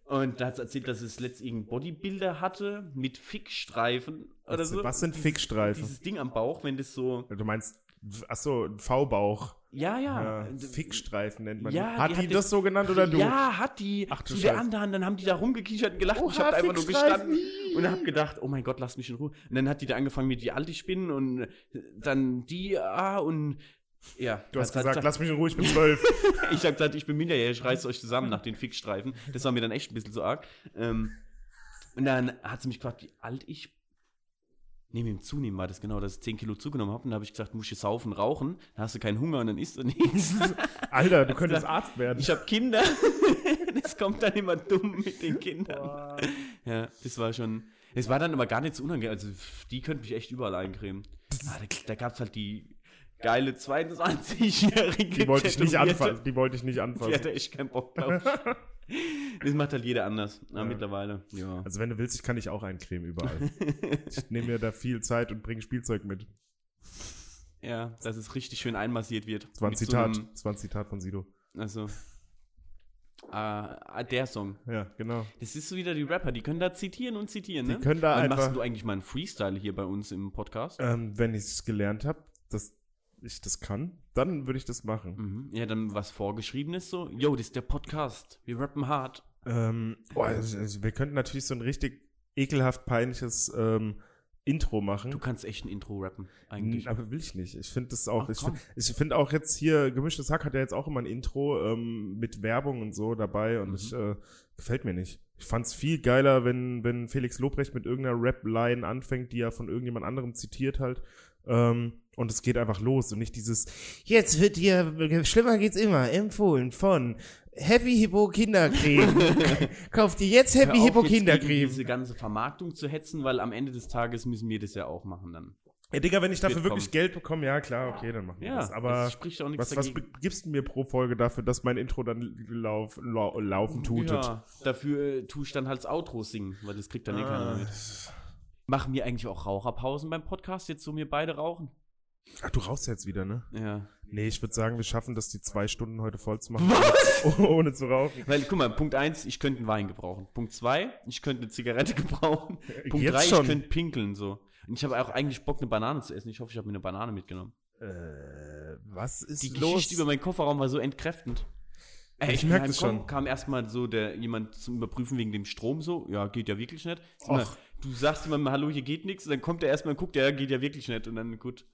Und da hat sie erzählt, dass es letztlich irgendeinen Bodybuilder hatte mit Fickstreifen oder Was, so. was sind Dieses- Fickstreifen? Dieses Ding am Bauch, wenn das so. Du meinst, achso, V-Bauch. Ja, ja. Ja, Fickstreifen nennt man Ja, die. Hat die die, hat das so genannt oder du? Ja, hat die. Ach du zu der Scheiße. anderen, dann haben die da rumgekichert und gelacht. und ich Oha, habe einfach nur gestanden und habe gedacht, oh mein Gott, lass mich in Ruhe. Und dann hat die da angefangen, mit wie alt ich bin und dann die, ah, und ja. Du hast hat gesagt, lass mich in Ruhe, ich bin zwölf. Ich habe gesagt, ich bin minderjährig, reißt euch zusammen nach den Fickstreifen. Das war mir dann echt ein bisschen zu arg. Ähm, und dann hat sie mich gefragt, wie alt ich Nee, mit dem Zunehmen war das genau, dass ich 10 Kilo zugenommen habe. Und da habe ich gesagt, musst du saufen, rauchen, dann hast du keinen Hunger und dann isst du nichts. Alter, du könntest Arzt werden. Ich habe Kinder. das kommt dann immer dumm mit den Kindern. Ja, das war schon. Es war dann aber gar nicht so unangenehm. Also, die könnte mich echt überall eincremen. Ah, da da gab es halt die geile 22-jährige. Die wollte ich nicht anfassen. Die wollte ich nicht Die anfassen. hatte echt keinen Bock, ich. Das macht halt jeder anders. Na, Ja. mittlerweile. Ja. Also wenn du willst, ich kann dich auch eincremen überall. ich nehme mir da viel Zeit und bringe Spielzeug mit. Ja, dass es richtig schön einmassiert wird. Das war ein so Zitat. einem- das war ein Zitat von Sido. also, äh, der Song. Ja, genau. Das ist so wieder die Rapper, die können da zitieren und zitieren, Die ne? können da Wann einfach- machst du eigentlich mal einen Freestyle hier bei uns im Podcast? Ähm, wenn ich es gelernt habe, dass ich das kann, dann würde ich das machen. Mhm. Ja, dann was vorgeschriebenes so. Yo, das ist der Podcast. Wir rappen hart. Ähm, boah, also, also wir könnten natürlich so ein richtig ekelhaft peinliches ähm, Intro machen. Du kannst echt ein Intro rappen, eigentlich. Aber will ich nicht. Ich finde das auch. Ach, ich finde find auch jetzt hier, Gemischtes Hack hat ja jetzt auch immer ein Intro ähm, mit Werbung und so dabei und Mhm. ich, äh, gefällt mir nicht. Ich fand es viel geiler, wenn, wenn Felix Lobrecht mit irgendeiner Rap-Line anfängt, die er von irgendjemand anderem zitiert halt. Ähm, und es geht einfach los und nicht dieses Jetzt wird dir, schlimmer geht's immer, empfohlen von Happy Hippo Kindercreme. Kauft dir jetzt Happy auf, Hippo jetzt Kindercreme. diese ganze Vermarktung zu hetzen, weil am Ende des Tages müssen wir das ja auch machen dann. Ja, Digga, wenn ich dafür wirklich kommen. Geld bekomme, ja klar, okay, dann machen wir Ja, das. Aber das spricht auch nichts was, was gibst du mir pro Folge dafür, dass mein Intro dann lauf, lau, laufen tutet? Ja, dafür äh, tue ich dann halt das Outro singen, weil das kriegt dann eh keiner Ah. mit. Machen wir eigentlich auch Raucherpausen beim Podcast, jetzt so wir beide rauchen? Ach, du rauchst jetzt wieder, ne? Ja. Nee, ich würde sagen, wir schaffen das, die zwei Stunden heute voll zu machen. Ohne zu rauchen. Weil, guck mal, Punkt 1, ich könnte einen Wein gebrauchen. Punkt 2, ich könnte eine Zigarette gebrauchen. Punkt Jetzt 3, schon. ich könnte pinkeln so. Und ich habe auch eigentlich Bock, eine Banane zu essen. Ich hoffe, ich habe mir eine Banane mitgenommen. Äh, was ist Die los? Geschichte über meinen Kofferraum war so entkräftend. Ey, Ich bin merk das heimgekommen, schon. kam erstmal so der jemand zum Überprüfen wegen dem Strom so. Ja, geht ja wirklich nicht. Och. du sagst jemandem, hallo, hier geht nichts. Und dann kommt er erstmal und guckt, ja, geht ja wirklich nicht. Und dann, gut.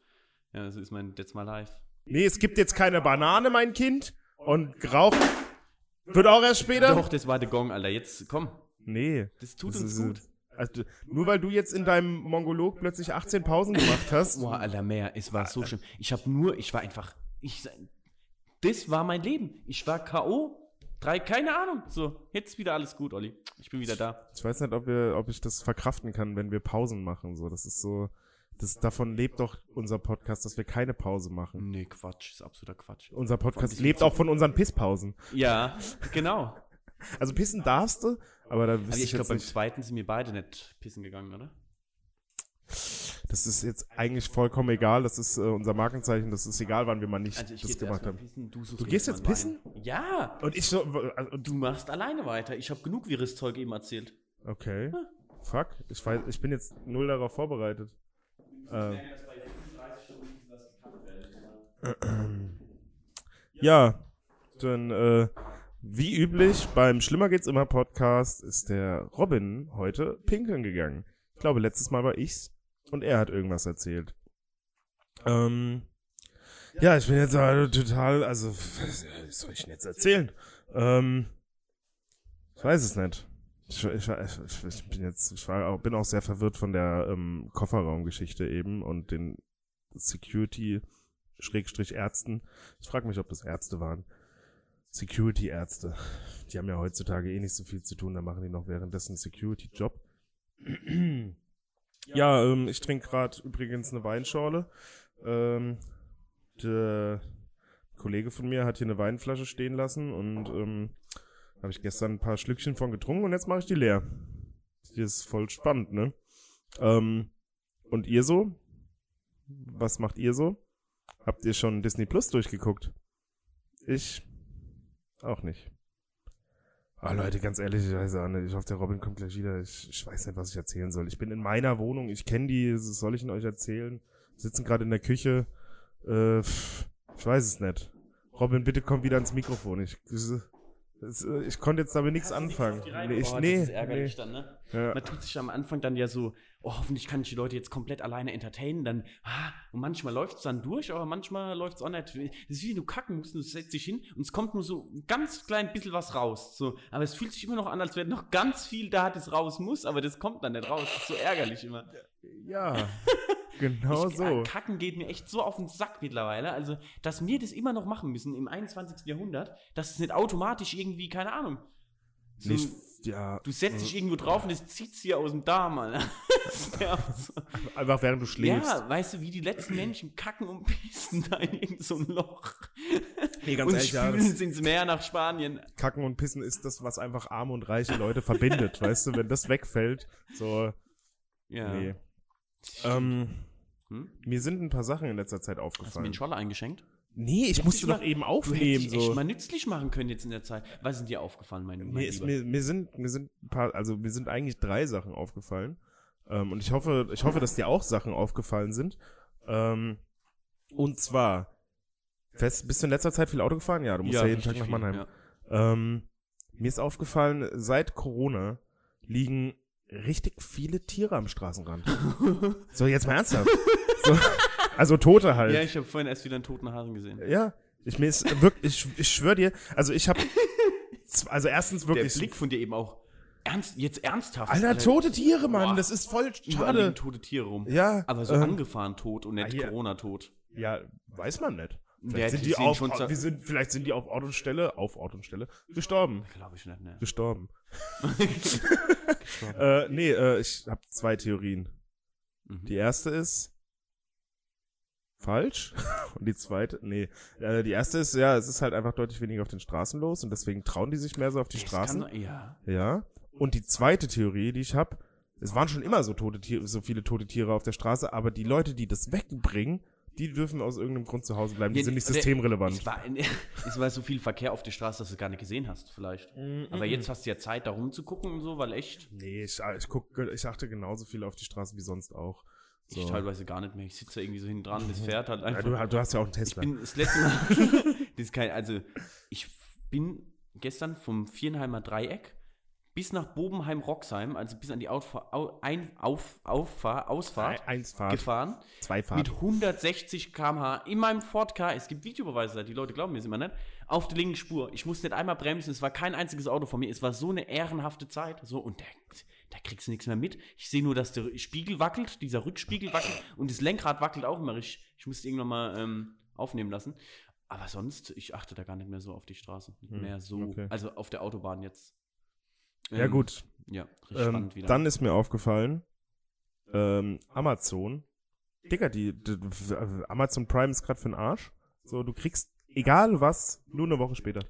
Ja, so ist mein That's My Life. Nee, es gibt jetzt keine Banane, mein Kind. Und geraucht wird auch erst später. Doch, das war der Gong, Alter. Jetzt, komm. Nee. Das tut Das uns gut. Also, nur weil du jetzt in deinem Mongolog plötzlich 18 Pausen gemacht hast. Boah, Alter, mehr. Es war so schlimm. Ich habe nur, ich war einfach, ich, das war mein Leben. Ich war K.O. Drei, keine Ahnung. So, jetzt wieder alles gut, Olli. Ich bin wieder da. Ich weiß nicht, ob, wir, ob ich das verkraften kann, wenn wir Pausen machen. So, das ist so. Das, davon lebt doch unser Podcast, dass wir keine Pause machen. Nee, Quatsch. Ist absoluter Quatsch. Unser Podcast Von lebt auch von unseren Pisspausen. Ja, genau. Also pissen darfst du, aber da Aber wüsste ich ich glaube, beim zweiten sind wir beide nicht pissen gegangen, oder? Das ist jetzt eigentlich vollkommen egal. Das ist äh, unser Markenzeichen. Das ist egal, wann wir mal nicht Also das gemacht haben. pissen, du, Du gehst jetzt pissen? Wein. Ja. Und ich so. Also, Du machst alleine weiter. Ich habe genug wirres Zeug eben erzählt. okay. Fuck. Ich, weiß, ich bin jetzt null darauf vorbereitet. Ähm. Ja, dann äh, wie üblich beim Schlimmer geht's immer Podcast ist der Robin heute pinkeln gegangen. Ich glaube, letztes Mal war ich's und er hat irgendwas erzählt. Ähm, ja, ich bin jetzt also total, also was soll ich denn jetzt erzählen? Ähm, ich weiß es nicht. Ich, ich, ich, bin jetzt, ich war auch, bin auch sehr verwirrt von der ähm, Kofferraumgeschichte eben und den Security Schrägstrich Ärzten. Ich frage mich, ob das Ärzte waren. Security-Ärzte. Die haben ja heutzutage eh nicht so viel zu tun, da machen die noch währenddessen Security-Job. ja, ähm, ich trinke gerade übrigens eine Weinschorle. Ähm, der Kollege von mir hat hier eine Weinflasche stehen lassen und ähm, habe ich gestern ein paar Schlückchen von getrunken und jetzt mache ich die leer. Die ist voll spannend, ne? Ähm, und ihr so? Was macht ihr so? Habt ihr schon Disney Plus durchgeguckt? Ich auch nicht. Ah, Leute, ganz ehrlich, ich weiß auch nicht. Ich hoffe, der Robin kommt gleich wieder. Ich, ich weiß nicht, was ich erzählen soll. Ich bin in meiner Wohnung. Ich kenne die. Was soll ich denn euch erzählen? Wir sitzen gerade in der Küche. Äh, ich weiß es nicht. Robin, bitte komm wieder ans Mikrofon. Ich, ich, ich konnte jetzt damit nichts anfangen. Nee, ich, oh, nee, das ist ärgerlich nee. dann, ne? Ja. Man tut sich am Anfang dann ja so, oh, hoffentlich kann ich die Leute jetzt komplett alleine entertainen. Dann, ah, und manchmal läuft es dann durch, aber manchmal läuft es auch nicht. Das ist wie du kacken musst und du setzt dich hin und es kommt nur so ein ganz klein bisschen was raus. So, aber es fühlt sich immer noch an, als wäre noch ganz viel da, das raus muss, aber das kommt dann nicht raus. Das ist so ärgerlich immer. Ja, genau ich, so. äh, Kacken geht mir echt so auf den Sack mittlerweile. Also, dass wir das immer noch machen müssen im 21. Jahrhundert, dass es nicht automatisch irgendwie, keine Ahnung. So, Nicht, ja, Du setzt dich irgendwo drauf und es zieht dir aus dem Darm, Alter. ja, so. einfach während du schläfst. ja, weißt du, wie die letzten Menschen kacken und pissen da in irgend so ein Loch. Nee, ganz und ehrlich, ja, spülen es ins Meer nach Spanien. Kacken und Pissen ist das, was einfach arme und reiche Leute verbindet, weißt du? Wenn das wegfällt, so, Ja. nee. Ähm, Hm? Mir sind ein paar Sachen in letzter Zeit Hast du mir aufgefallen. einen Scholler eingeschenkt? Nee, ich Hättest musste du doch eben Du aufnehmen. hättest dich echt So. mal nützlich machen können jetzt in der Zeit. Was ist dir aufgefallen, mein, mein Mir, ist, mir, mir sind, mir sind ein paar, also mir sind eigentlich drei Sachen aufgefallen. Ähm, und ich hoffe, ich hoffe, dass dir auch Sachen aufgefallen sind. Ähm, und zwar, fest, bist du in letzter Zeit viel Auto gefahren? Ja, du musst ja, jeden Tag nach viel, Mannheim. Ähm, mir ist aufgefallen, seit Corona liegen richtig viele Tiere am Straßenrand. so, jetzt mal ernsthaft. So, also Tote halt. Ja, ich habe vorhin erst wieder einen toten Hasen gesehen. Ja, ich mir ist wirklich, ich, ich schwöre dir, also ich habe, also erstens wirklich, Der Blick von dir eben auch. Ernst, jetzt ernsthaft. Alter, tote Tiere, Mann, Boah. das ist voll schade. tote Tiere rum. Ja, Aber so ähm, angefahren tot und nicht hier. Corona-tot. ja, weiß man nicht. Ja, Vielleicht sind die auf, die sind, vielleicht sind die auf Ort und Stelle, auf Ort und Stelle, gestorben. Glaube ich nicht, ne? Gestorben. Äh, nee, äh, ich habe zwei Theorien. Mhm. Die erste ist falsch und die zweite, nee, äh, die erste ist ja, es ist halt einfach deutlich weniger auf den Straßen los und deswegen trauen die sich mehr so auf die Das Straßen. Kann, ja. Ja. Und die zweite Theorie, die ich habe, es waren schon immer so tote Tiere, so viele tote Tiere auf der Straße, aber die Leute, die das wegbringen, die dürfen aus irgendeinem Grund zu Hause bleiben. Die Ja, sind nicht systemrelevant. Es war, es war so viel Verkehr auf der Straße, dass du gar nicht gesehen hast, vielleicht. Aber jetzt hast du ja Zeit, da rumzugucken und so, weil echt, Nee, ich, ich, guck, ich achte genauso viel auf die Straße wie sonst auch. So. ich teilweise gar nicht mehr. Ich sitze da irgendwie so hinten dran, das fährt halt ja, einfach. du, du hast ja auch einen ich Tesla. bin das letzte Mal, das ist kein, also ich bin gestern vom Vierenheimer Dreieck bis nach Bobenheim-Roxheim, also bis an die Outfahr, au, ein, auf, Auffahr, Ausfahrt Eins Fahrt, gefahren. zwei Fahrt. Mit 160 km/h in meinem Ford K. Es gibt Videobeweise, die Leute glauben mir es immer nicht. Auf der linken Spur. Ich musste nicht einmal bremsen. Es war kein einziges Auto vor mir. Es war so eine ehrenhafte Zeit. So, und da, da kriegst du nichts mehr mit. Ich sehe nur, dass der Spiegel wackelt, dieser Rückspiegel wackelt und das Lenkrad wackelt auch immer. Ich, ich musste irgendwann mal ähm, aufnehmen lassen. Aber sonst, ich achte da gar nicht mehr so auf die Straße. Nicht Hm, mehr so. okay. Also auf der Autobahn jetzt. Ja, Ähm, gut. Ja, Ähm, spannend wieder. dann ist mir aufgefallen, ähm, Amazon. Digga, die, die, Amazon Prime ist gerade für den Arsch. So, du kriegst egal was, nur eine Woche später.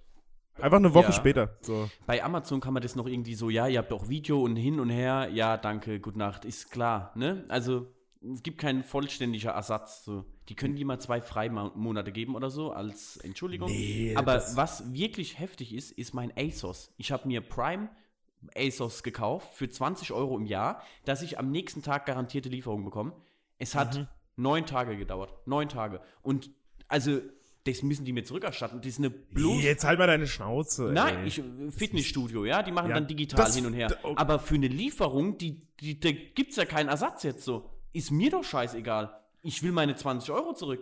Einfach eine Woche Ja. später. So. Bei Amazon kann man das noch irgendwie so, ja, ihr habt auch Video und hin und her, ja, danke, gute Nacht, ist klar, ne? Also, es gibt keinen vollständiger Ersatz. So. Die können die mal zwei Freimonate geben oder so als Entschuldigung. Nee, Aber was wirklich heftig ist, ist mein ASOS. Ich habe mir Prime ASOS gekauft für 20 Euro im Jahr, dass ich am nächsten Tag garantierte Lieferung bekomme. Es hat Mhm. neun Tage gedauert. Neun Tage. Und also, das müssen die mir zurückerstatten. Das ist eine bloß Jetzt halt mal deine Schnauze. Nein, ey. ich, Fitnessstudio, ja, die machen Ja, dann digital hin und her. oh. Aber für eine Lieferung, die, die, da gibt es ja keinen Ersatz jetzt so. Ist mir doch scheißegal. Ich will meine 20 Euro zurück.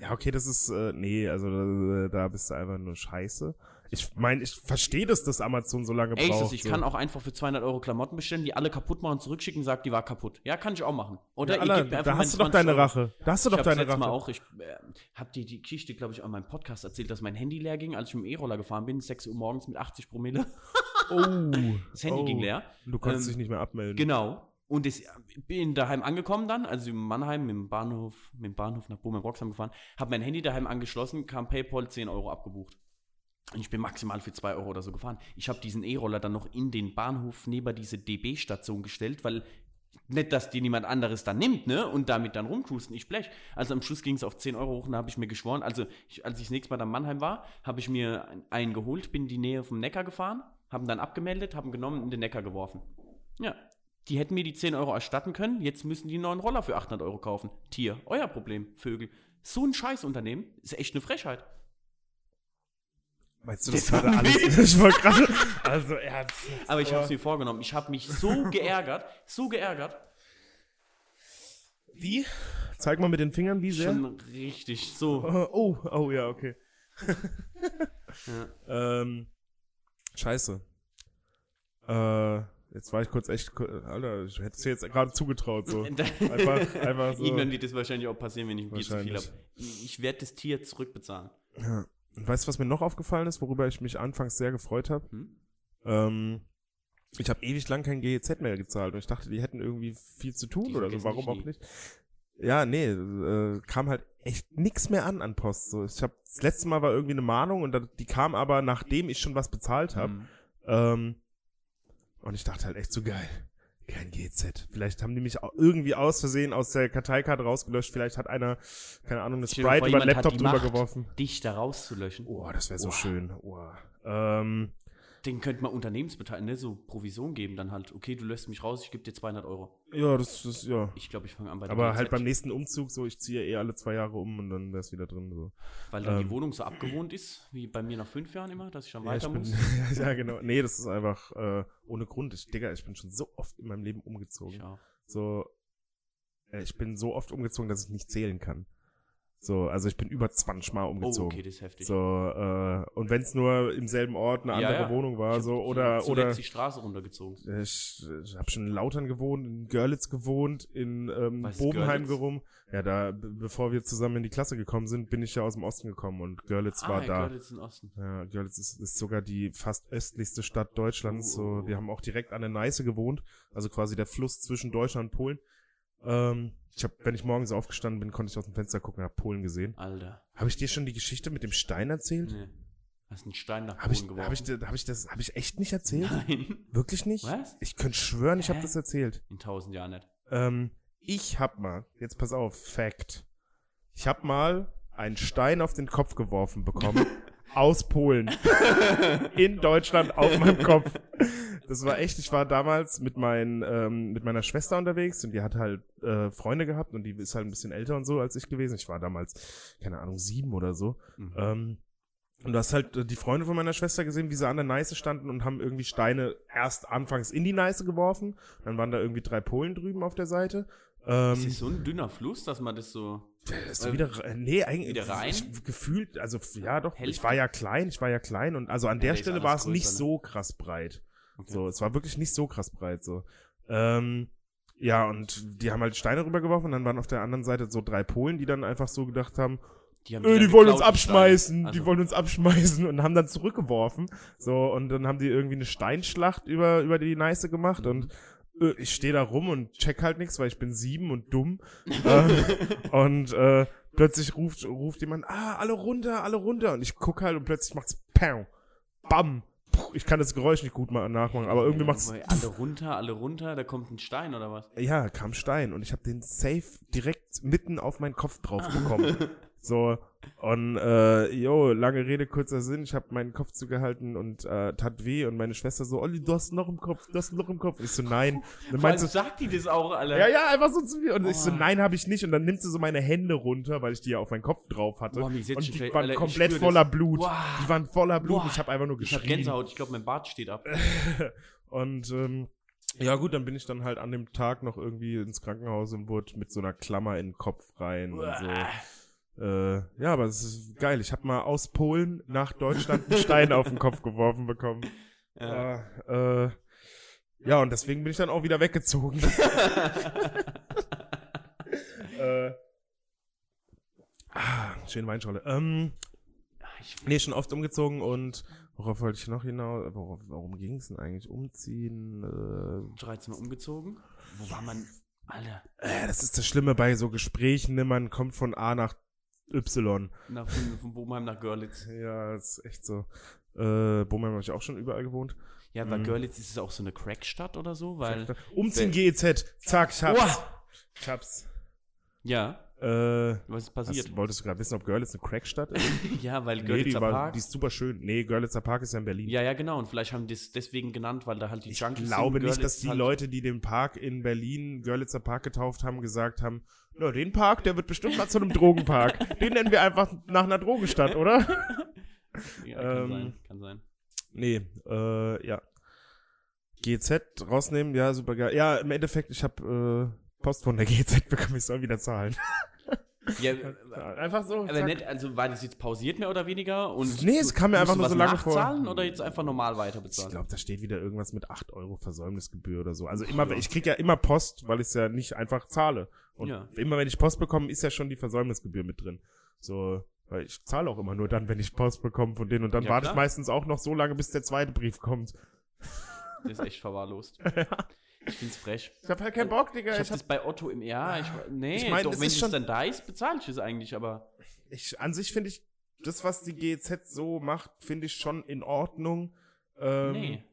Ja, okay, das ist, äh, nee, also da, da bist du einfach nur scheiße. Ich meine, ich verstehe das, dass Amazon so lange Ey, braucht. Ich so. kann auch einfach für 200 Euro Klamotten bestellen, die alle kaputt machen, zurückschicken, sagt, die war kaputt. Ja, kann ich auch machen. Oder Ja, mir da hast du doch 20 deine Euro. Rache. Da hast du Ich doch deine letztes Mal Rache. auch, ich äh, hab dir die Geschichte, glaube ich, an meinem Podcast erzählt, dass mein Handy leer ging, als ich mit dem E-Roller gefahren bin, 6 Uhr morgens mit 80 Promille. Oh. Das Handy oh. ging leer. Du konntest Ähm, dich nicht mehr abmelden. Genau. Und ich bin daheim angekommen dann, also in Mannheim, mit dem Bahnhof, mit dem Bahnhof nach Bochum-Roxheim gefahren, habe mein Handy daheim angeschlossen, kam PayPal 10 Euro abgebucht. Und ich bin maximal für 2 Euro oder so gefahren. Ich habe diesen E-Roller dann noch in den Bahnhof neben diese DB-Station gestellt, weil nicht, dass dir niemand anderes dann nimmt, ne? Und damit dann rumcruisen, ich blech. Also am Schluss ging es auf 10 Euro hoch und da habe ich mir geschworen, also ich, als ich das nächste Mal dann Mannheim war, habe ich mir einen geholt, bin in die Nähe vom Neckar gefahren, haben dann abgemeldet, haben genommen und in den Neckar geworfen. Ja, die hätten mir die 10 Euro erstatten können, jetzt müssen die einen neuen Roller für 800 Euro kaufen. Tier, euer Problem, Vögel. So ein Scheißunternehmen ist echt eine Frechheit. Meinst du das gerade war alles? ich wollte gerade. Also, ernst. Aber ich habe es mir vorgenommen. Ich habe mich so geärgert, so geärgert. Wie? Zeig mal mit den Fingern, wie sehr. Schon richtig so. Oh, oh, ja, okay. Ja. Ähm, scheiße. Äh, jetzt war ich kurz echt, Alter, ich hätte es dir jetzt gerade zugetraut, so. Einfach, einfach so. Irgendwann wird das wahrscheinlich auch passieren, wenn ich ein Bier zu viel habe. Ich werde das Tier zurückbezahlen. Ja. Und weißt du, was mir noch aufgefallen ist, worüber ich mich anfangs sehr gefreut habe? Hm? Ähm, ich habe ewig lang kein GEZ mehr gezahlt und ich dachte, die hätten irgendwie viel zu tun Die oder so. Warum auch nicht? Ja, nee, äh, kam halt echt nix mehr an an Post. So, ich habe das letzte Mal war irgendwie eine Mahnung und da, die kam aber nachdem ich schon was bezahlt habe. Hm. Ähm, und ich dachte halt echt so geil. Kein GZ. Vielleicht haben die mich irgendwie aus Versehen aus der Karteikarte rausgelöscht. Vielleicht hat einer, keine Ahnung, eine Sprite über den Laptop drüber Macht, geworfen. Dich da rauszulöschen. Oh, das wäre so Boah. schön. Oh. Ähm, Den könnte man Unternehmensbeteiligung, ne, so Provision geben, dann halt, okay, du lässt mich raus, ich gebe dir 200 Euro. ja, das ist, ja. Ich glaube, ich fange an bei der Aber halt beim nächsten Umzug, so, ich ziehe eh alle zwei Jahre um und dann wäre es wieder drin. So. Weil dann ähm, die Wohnung so abgewohnt ist, wie bei mir nach fünf Jahren immer, dass ich dann Ja, weiter ich bin, muss. ja, genau. Nee, das ist einfach äh, ohne Grund. Ich, Digga, ich bin schon so oft in meinem Leben umgezogen. Ich auch. So, äh, ich bin so oft umgezogen, dass ich nicht zählen kann. So, also ich bin über 20 Mal Oh, umgezogen. okay, das ist heftig. So, äh, und wenn es nur im selben Ort eine Ja, andere ja. Wohnung war, Ich hab so, oder, oder die Straße runtergezogen. ich, ich habe schon in Lautern gewohnt, in Görlitz gewohnt, in ähm, Was Bobenheim gerum. Ja, da, be- bevor wir zusammen in die Klasse gekommen sind, bin ich ja aus dem Osten gekommen und Görlitz war ah, da. Görlitz in Osten. Ja, Görlitz ist, ist sogar die fast östlichste Stadt Deutschlands. Oh. So, wir haben auch direkt an der Neiße gewohnt, also quasi der Fluss zwischen Deutschland und Polen. Ähm, ich habe, wenn ich morgens aufgestanden bin, konnte ich aus dem Fenster gucken, habe Polen gesehen. Alter. Habe ich dir schon die Geschichte mit dem Stein erzählt? Nee. Hast einen Stein nach Habe Polen ich, geworfen. hab ich, hab ich das, habe ich echt nicht erzählt? Nein. Wirklich nicht? Was? Ich könnte schwören, ich habe das erzählt. In tausend Jahren nicht. Ähm, ich hab mal, jetzt pass auf, Fact. Ich hab mal einen Stein auf den Kopf geworfen bekommen. aus Polen. In Deutschland auf meinem Kopf. Das war echt, ich war damals mit, mein, ähm, mit meiner Schwester unterwegs und die hat halt äh, Freunde gehabt und die ist halt ein bisschen älter und so als ich gewesen. Ich war damals, keine Ahnung, sieben oder so. Mhm. Ähm, und du hast halt äh, die Freunde von meiner Schwester gesehen, wie sie an der Neiße standen und haben irgendwie Steine erst anfangs in die Neiße geworfen. Dann waren da irgendwie drei Polen drüben auf der Seite. Ähm, ist das so ein dünner Fluss, dass man das so. ist äh, wieder, äh, nee, eigentlich wieder rein? Ich, gefühlt, also ja doch, ich Hälfte? war ja klein, ich war ja klein und also an Ja, der Stelle war es nicht ne? so krass breit. Okay. So, es war wirklich nicht so krass breit so. Ähm, ja, und die haben halt Steine rübergeworfen und dann waren auf der anderen Seite so drei Polen, die dann einfach so gedacht haben, Die, haben äh, dann die wollen uns die abschmeißen, die Also, wollen uns abschmeißen und haben dann zurückgeworfen. So, und dann haben die irgendwie eine Steinschlacht über, über die Neiße gemacht Mhm. und äh, ich stehe da rum und check halt nichts, weil ich bin sieben und dumm. ähm, und äh, plötzlich ruft, ruft jemand, ah, alle runter, alle runter. Und ich guck halt und plötzlich macht's Pow, Bam. Ich kann das Geräusch nicht gut mal nachmachen, aber irgendwie macht's. Alle runter, alle runter, da kommt ein Stein oder was? Ja, kam Stein und ich habe den safe direkt mitten auf meinen Kopf drauf bekommen. so und äh, jo, lange Rede kurzer Sinn, ich habe meinen Kopf zugehalten und äh, tat weh und meine Schwester so, Olli, du hast noch im Kopf, du hast noch im Kopf. Ich so nein. Und dann Vor allem meinte sagt die das auch, Alter. ja, ja, einfach so zu mir. Und ich so, Oh. nein, habe ich nicht. Und dann nimmt sie so meine Hände runter, weil ich die ja auf meinen Kopf drauf hatte. Boah, und die waren Alter, komplett voller. Blut. Boah. Die waren voller Blut. Boah. Ich habe einfach nur Ich hab geschrien. Gänsehaut, ich glaube, mein Bart steht ab. Und ähm, ja gut, dann bin ich dann halt an dem Tag noch irgendwie ins Krankenhaus und wurde mit so einer Klammer in den Kopf rein und so. Äh, ja, aber es ist geil. Ich habe mal aus Polen nach Deutschland einen Stein auf den Kopf geworfen bekommen. Ja. Ja, äh, ja, und deswegen bin ich dann auch wieder weggezogen. äh, ah, schöne Weinschorle. Ähm, nee, schon oft umgezogen und worauf wollte ich noch hinaus? Worauf, warum ging es denn eigentlich? Umziehen? Äh, 13 Mal umgezogen. Wo war man? Alter, äh, das ist das Schlimme bei so Gesprächen, ne? man kommt von A nach Y. nach, von, von Bobenheim nach Görlitz. Ja, das ist echt so. Äh, Bochum habe ich auch schon überall gewohnt. Ja, weil Mhm. Görlitz ist es auch so eine Crackstadt oder so, weil. Umziehen GEZ. Zack, ich hab's. Uah. Ich hab's. Ja, Äh, was ist passiert? hast, wolltest du gerade wissen, ob Görlitz eine Crackstadt ist? ja, weil nee, die, Görlitzer war, Park. die ist super schön. Nee, Görlitzer Park ist ja in Berlin. ja, ja, genau. Und vielleicht haben die es deswegen genannt, weil da halt die ich Junkies glaube sind. nicht, dass die halt, Leute, die den Park in Berlin Görlitzer Park getauft haben, gesagt haben, na, den Park, der wird bestimmt mal zu einem Drogenpark. den nennen wir einfach nach einer Drogenstadt, oder? Ja, kann ähm, sein, kann sein. Nee, äh, ja. GZ rausnehmen, ja, super geil. Ja, im Endeffekt, ich habe äh, Post von der GZ bekommen, ich soll wieder zahlen. Ja, Einfach so. aber zack. also war das jetzt pausiert mehr oder weniger? Und Nee, es kam mir einfach nur so lange vor. nachzahlen oder jetzt einfach normal weiter Ich bezahlen? glaube, da steht wieder irgendwas mit 8 Euro Versäumnisgebühr oder so. Also immer, ich krieg ja immer Post, weil ich es ja nicht einfach zahle. Und Ja. immer, wenn ich Post bekomme, ist ja schon die Versäumnisgebühr mit drin. So, weil ich zahle auch immer nur dann, wenn ich Post bekomme von denen. Und dann Ja, warte ich meistens auch noch so lange, bis der zweite Brief kommt. Das ist echt verwahrlost. Ich find's frech. Ich hab halt keinen Bock, Digga. Ich Ich, hab, das bei Otto im ja, ich nee, Ich mein, doch wenn es schon- dann da ist, bezahle ich es eigentlich, aber ich, an sich finde ich, das, was die GEZ so macht, finde ich schon in Ordnung. Ähm, nee.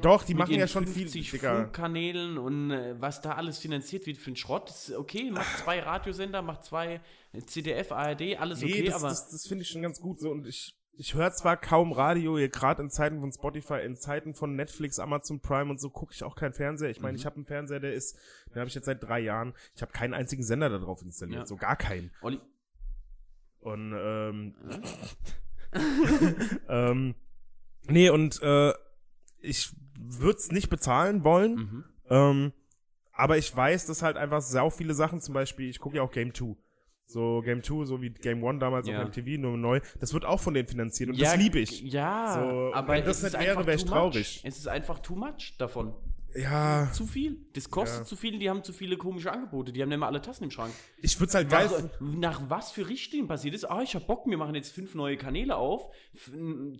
Doch, die machen ja schon viel, 50 Digga. Funkkanälen und äh, was da alles finanziert wird für einen Schrott. Ist okay, macht zwei Radiosender, macht zwei äh, CDF, ARD, alles okay, Nee, das, aber das, das finde ich schon ganz gut so und ich, ich höre zwar kaum Radio, gerade in Zeiten von Spotify, in Zeiten von Netflix, Amazon Prime und so gucke ich auch keinen Fernseher. Ich meine, Mhm. ich habe einen Fernseher, der ist, den habe ich jetzt seit drei Jahren. Ich habe keinen einzigen Sender da drauf installiert, Ja. so gar keinen. Olli, Und ähm, ähm, nee, und äh, ich würde es nicht bezahlen wollen. mhm. Ähm, aber ich weiß, dass halt einfach sau viele Sachen, zum Beispiel, ich gucke ja auch Game 2. So Game 2, so wie Game 1 damals Ja. auf MTV, nur neu. Das wird auch von denen finanziert und ja, das liebe ich. Ja, So, aber wenn das es ist nicht wäre, einfach wäre ich traurig. Es ist einfach too much davon. Ja, Zu viel. Das kostet Ja. zu viel, die haben zu viele komische Angebote. Die haben nicht mal alle Tassen im Schrank. ich würde es halt geil. Also, nach was für Richtlinien passiert ist, ah, ich hab Bock, wir machen jetzt fünf neue Kanäle auf,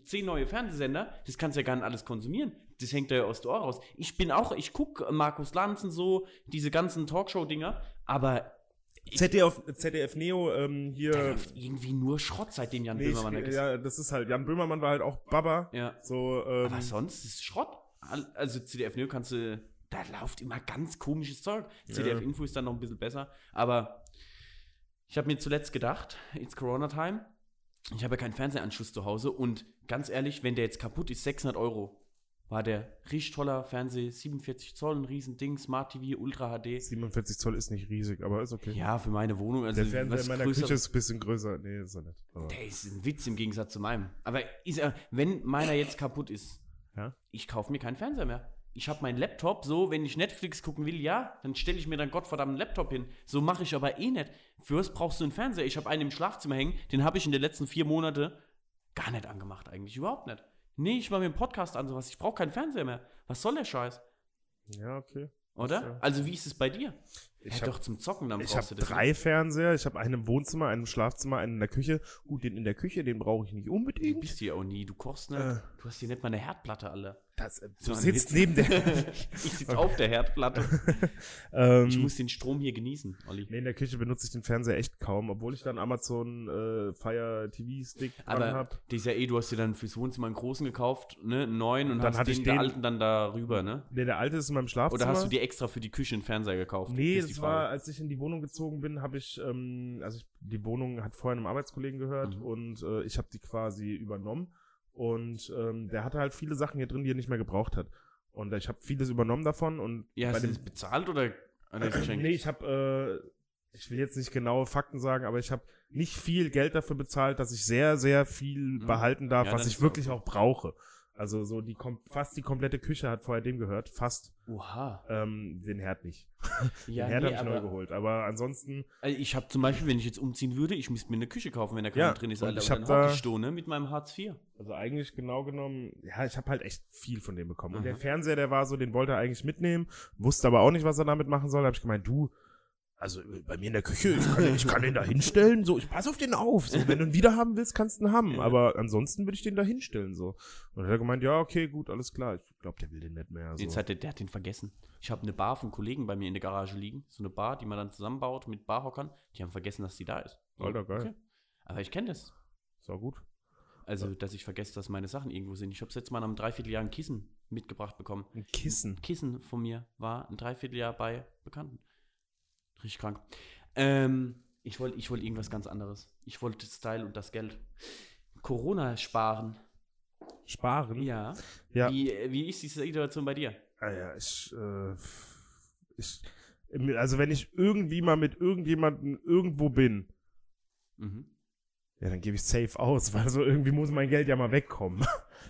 zehn neue Fernsehsender, das kannst du ja gar nicht alles konsumieren. Das hängt ja aus der Ohr raus. Ich bin auch, ich guck Markus Lanz und so, diese ganzen Talkshow-Dinger, aber ZDF, ZDF Neo, ähm, da hier. läuft irgendwie nur Schrott, seitdem Jan Nee, Böhmermann weg ist. ja, das ist halt, Jan Böhmermann war halt auch Baba. Ja. So, ähm, Aber sonst ist es Schrott. Al- Also CDF Neo kannst du, da läuft immer ganz komisches Zeug. CDF Info ist dann noch ein bisschen besser. Aber ich habe mir zuletzt gedacht, it's Corona Time. Ich habe ja keinen Fernsehanschluss zu Hause und ganz ehrlich, wenn der jetzt kaputt ist, 600 Euro. War der richtig toller Fernseher, 47 Zoll, ein Riesending, Smart TV, Ultra HD. 47 Zoll ist nicht riesig, aber ist okay. Ja, für meine Wohnung. Also Der Fernseher in meiner größer- Küche ist ein bisschen größer. Nee, ist er nicht. Aber, Der ist ein Witz im Gegensatz zu meinem. Aber ist er, wenn meiner jetzt kaputt ist, ja? ich kaufe mir keinen Fernseher mehr. Ich habe meinen Laptop, so, wenn ich Netflix gucken will, ja, dann stelle ich mir dann Gottverdammt einen Laptop hin. So mache ich aber eh nicht. Für was brauchst du einen Fernseher? Ich habe einen im Schlafzimmer hängen, den habe ich in den letzten vier Monaten gar nicht angemacht, eigentlich überhaupt nicht. Nee, ich mache mir einen Podcast an, sowas. Ich brauche keinen Fernseher mehr. Was soll der Scheiß? Ja, okay. Oder? Also, wie ist es bei dir? Ich ja, hab- doch zum Zocken, dann Ich brauchst habe du das. ne? drei Fernseher. Ich habe einen im Wohnzimmer, einen im Schlafzimmer, einen in der Küche. Gut, den in der Küche, den brauche ich nicht Du unbedingt. bist hier auch nie, du kochst nicht. Äh. Du hast hier nicht mal eine Herdplatte, alle. Das, äh, So du sitzt Witz. neben der. ich sitze auf der Herdplatte. ähm, Ich muss den Strom hier genießen, Olli. nee, in der Küche benutze ich den Fernseher echt kaum, obwohl ich dann Amazon äh, Fire TV Stick dran Aber habe. dieser eh, du hast dir dann fürs Wohnzimmer einen großen gekauft, ne, einen neuen und Dann hast den, den- alten dann darüber, ne? Nee, der alte ist in meinem Schlafzimmer. Oder hast du dir extra für die Küche einen Fernseher gekauft? Nee, Ist das war, als ich in die Wohnung gezogen bin, habe ich, ähm, also ich, die Wohnung hat vorher einem Arbeitskollegen gehört Mhm. und äh, ich habe die quasi übernommen. Und ähm, der hatte halt viele Sachen hier drin, die er nicht mehr gebraucht hat. Und ich habe vieles übernommen davon und Ja, bei hast du das bezahlt oder, oder nee, ich habe, äh, ich will jetzt nicht genaue Fakten sagen, aber ich habe nicht viel Geld dafür bezahlt, dass ich sehr, sehr viel behalten darf, Mhm. Ja, was ich wirklich auch brauche. Also so die kom fast die komplette Küche hat vorher dem gehört, fast Oha. ähm, den Herd nicht. Ja, den Herd nee, habe ich neu geholt, aber ansonsten also ich habe zum Beispiel, wenn ich jetzt umziehen würde, ich müsste mir eine Küche kaufen, wenn da keiner Ja, drin ist, Alter. ich Und hab dann hock da- ich da, ne, mit meinem Hartz IV. Also eigentlich genau genommen, ja, ich habe halt echt viel von dem bekommen. Und der Mhm. Fernseher, der war so, den wollte er eigentlich mitnehmen, wusste aber auch nicht, was er damit machen soll. Da habe ich gemeint, du, also bei mir in der Küche, ich kann, den- ich kann den da hinstellen, so, ich pass auf den auf. So, wenn du ihn wieder haben willst, kannst du ihn haben. Ja. Aber ansonsten würde ich den da hinstellen, so. Und dann hat er gemeint, ja, okay, gut, alles klar. Ich glaube, der will den nicht mehr. So. Jetzt hat der, der hat den vergessen. Ich habe eine Bar von Kollegen bei mir in der Garage liegen. So eine Bar, die man dann zusammenbaut mit Barhockern. Die haben vergessen, dass die da ist. So, Alter, geil. Aber ich kenne das. So gut. Also, dass ich vergesse, dass meine Sachen irgendwo sind. Ich habe jetzt mal nach einem Dreivierteljahr ein Kissen mitgebracht bekommen. Ein Kissen. Ein Kissen von mir war ein Dreivierteljahr bei Bekannten. Richtig krank. Ähm, ich wollte ich wollt irgendwas ganz anderes. Ich wollte Style und das Geld. Corona sparen. Sparen. Ja. Ja. Wie, wie ist die Situation bei dir? Ah ja, ich, äh, ich, also wenn ich irgendwie mal mit irgendjemandem irgendwo bin, Mhm. Ja, dann gebe ich safe aus, weil so irgendwie muss mein Geld ja mal wegkommen.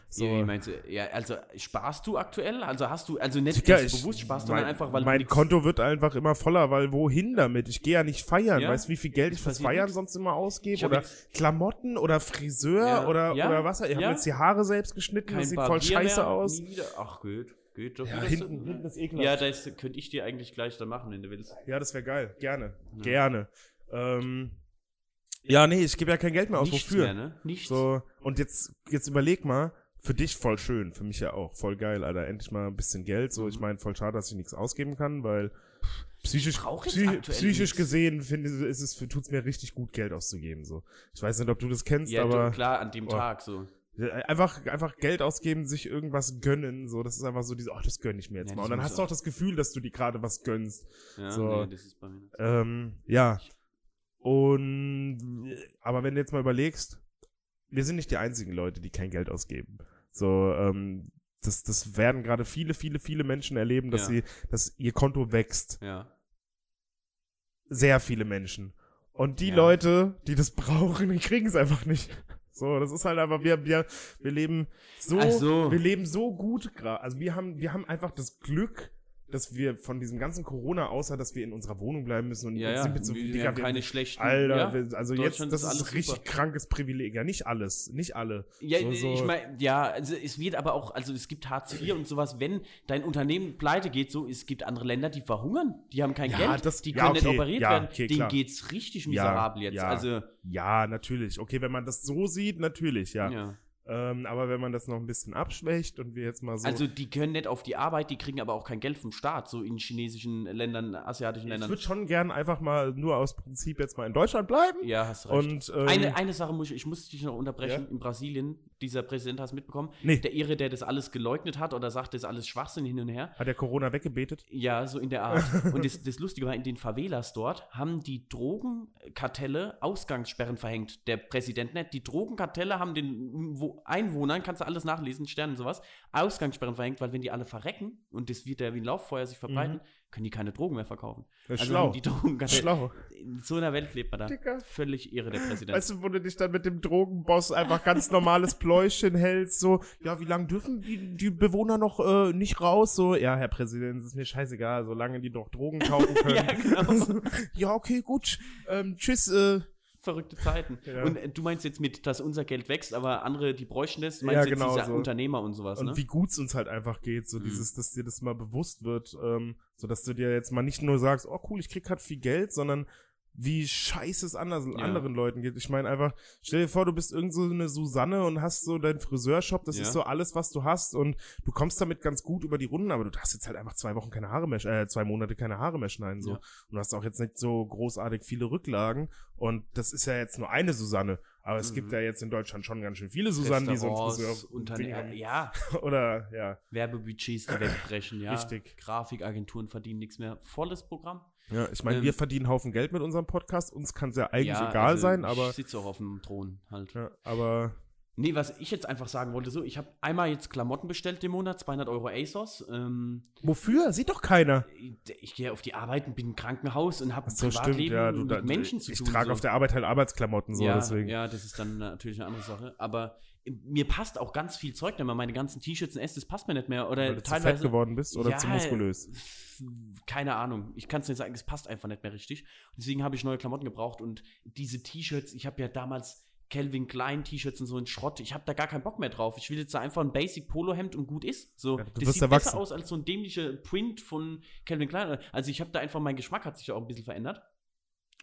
So. Ja, wie meinst du? Ja, also sparst du aktuell? Also hast du, also nicht ganz ich- bewusst sparst, mein, sondern einfach, weil mein du Konto wird einfach immer voller, weil wohin damit? Ich gehe ja nicht feiern. Ja? Weißt du, wie viel Geld ich fürs Feiern nix. sonst immer ausgebe? Oder jetzt- Klamotten oder Friseur Ja, oder, ja, oder was? Ich habe ja. jetzt die Haare selbst geschnitten, kein das sieht voll Barbier scheiße mehr, aus. Wieder. Ach, gut. Geht doch. Ja, hinten, hinten ist ekelhaft. Ja, das könnte ich dir eigentlich gleich dann machen, wenn du willst. Ja, das wäre geil. Gerne. Ja. Gerne. Ähm, ja, nee, ich gebe ja kein Geld mehr aus. Nichts Wofür? mehr, ne? Nichts. So, und jetzt, jetzt überleg mal, für dich voll schön, für mich ja auch, voll geil, Alter, endlich mal ein bisschen Geld. So, ich meine, voll schade, dass ich nichts ausgeben kann, weil psychisch, brauch jetzt psy aktuell psychisch gesehen finde ich, ist es, tut's mir richtig gut, Geld auszugeben. So, ich weiß nicht, ob du das kennst, ja, aber du, klar, an dem Oh. Tag so. Einfach, einfach Geld ausgeben, sich irgendwas gönnen, so, das ist einfach so diese, ach, das gönn ich mir jetzt Ja, mal. Und dann hast du auch. das Gefühl, dass du dir gerade was gönnst. Ja, So. nee, das ist bei mir. Ähm, ja. Und, aber wenn du jetzt mal überlegst, wir sind nicht die einzigen Leute, die kein Geld ausgeben. So, ähm, das, das werden gerade viele, viele, viele Menschen erleben, dass Ja. sie, dass ihr Konto wächst. Ja. Sehr viele Menschen. Und die Ja. Leute, die das brauchen, die kriegen es einfach nicht. So, das ist halt einfach, wir, wir, wir leben so, so. wir leben so gut gerade. Also wir haben, wir haben einfach das Glück, dass wir von diesem ganzen Corona, außer dass wir in unserer Wohnung bleiben müssen und Ja, jetzt ja. sind wir so, wir, Digga, wir haben wir- keine schlechten. Alter, ja? wir- also jetzt, das ist ist, richtig super. krankes Privileg. Ja, nicht alles, nicht alle. Ja, So- so- ich meine, ja, also es wird aber auch, also es gibt Hartz IV und sowas, wenn dein Unternehmen pleite geht, so, es gibt andere Länder, die verhungern, die haben kein Ja, Geld, das- die können nicht okay, operiert ja, werden, okay, denen klar. geht's richtig miserabel jetzt. Also, Ja, natürlich. Okay, wenn man das so sieht, natürlich, ja. Ähm, aber wenn man das noch ein bisschen abschwächt und wir jetzt mal so. Also die können nicht auf die Arbeit, die kriegen aber auch kein Geld vom Staat, so in chinesischen Ländern, asiatischen ich Ländern. würde schon gern einfach mal nur aus Prinzip jetzt mal in Deutschland bleiben. Ja, hast recht. Und ähm, eine, eine Sache muss ich, ich muss dich noch unterbrechen. Ja? In Brasilien, dieser Präsident hast du mitbekommen, Nee. der Ihre, der das alles geleugnet hat oder sagt, das ist alles Schwachsinn hin und her. hat der Corona weggebetet? Ja, so in der Art. Und das, das Lustige war, in den Favelas dort haben die Drogenkartelle Ausgangssperren verhängt. Der Präsident nicht. Die Drogenkartelle haben den wo Einwohnern, kannst du alles nachlesen, Sternen und sowas, Ausgangssperren verhängt, weil wenn die alle verrecken und das wird ja wie ein Lauffeuer sich verbreiten, können die keine Drogen mehr verkaufen. Das ist also schlau. die Drogenkartelle. Schlau. In so einer Welt lebt man da. Dicker. Völlig irre, der Präsident. Weißt du, wo du dich dann mit dem Drogenboss einfach ganz normales Pläuschen hältst, so, ja, wie lange dürfen die, die Bewohner noch äh, nicht raus? So, ja, Herr Präsident, es ist mir scheißegal, solange die doch Drogen kaufen können. Ja, genau. ja, okay, gut. Ähm, tschüss, äh, verrückte Zeiten. Ja. Und äh, du meinst jetzt mit, dass unser Geld wächst, aber andere, die bräuchten das, meinst Ja, du jetzt genau diese so. Unternehmer und sowas, und ne? wie gut es uns halt einfach geht, so Mhm. dieses, dass dir das mal bewusst wird, ähm, so dass du dir jetzt mal nicht nur sagst, oh cool, ich krieg grad viel Geld, sondern wie scheiße es anderen, Ja. anderen Leuten geht. Ich meine einfach, stell dir vor, du bist irgend so eine Susanne und hast so deinen Friseurshop, das Ja. ist so alles, was du hast und du kommst damit ganz gut über die Runden, aber du hast jetzt halt einfach zwei Wochen keine Haare mehr, äh, zwei Monate keine Haare mehr schneiden, so. Ja. Und du hast auch jetzt nicht so großartig viele Rücklagen und das ist ja jetzt nur eine Susanne, aber es Mhm. gibt ja jetzt in Deutschland schon ganz schön viele Susannen, die so ein Restaurants, Friseur Unternehmen, ja, oder, ja. Werbebudgets, die wegbrechen, ja. Richtig. Grafikagenturen verdienen nichts mehr. Volles Programm. Ja, ich meine, Ähm, wir verdienen einen Haufen Geld mit unserem Podcast. Uns kann es ja eigentlich ja, egal also sein, aber, Ich sitze auch auf dem Thron halt. ja, aber Nee, was ich jetzt einfach sagen wollte, so, ich habe einmal jetzt Klamotten bestellt im Monat, 200 Euro ASOS. Ähm, wofür? Sieht doch keiner. ich, ich gehe auf die Arbeit und bin im Krankenhaus und habe so, stimmt, ja. Du, mit da, Menschen zu ich tun. trage so. auf der Arbeit halt Arbeitsklamotten, so, ja, deswegen. ja, das ist dann natürlich eine andere Sache. Aber äh, mir passt auch ganz viel Zeug nicht mehr. Meine ganzen T-Shirts und S, das passt mir nicht mehr. Oder Weil du zu teilweise. fett geworden bist oder Ja, zu muskulös. Keine Ahnung. Ich kann es nicht sagen, es passt einfach nicht mehr richtig. Deswegen habe ich neue Klamotten gebraucht und diese T-Shirts, ich habe ja damals Calvin Klein T-Shirts und so ein Schrott. Ich habe da gar keinen Bock mehr drauf. Ich will jetzt da einfach ein Basic Polohemd und gut ist. So, Ja, das sieht erwachsen. besser aus als so ein dämlicher Print von Calvin Klein. Also ich habe da einfach mein Geschmack hat sich auch ein bisschen verändert.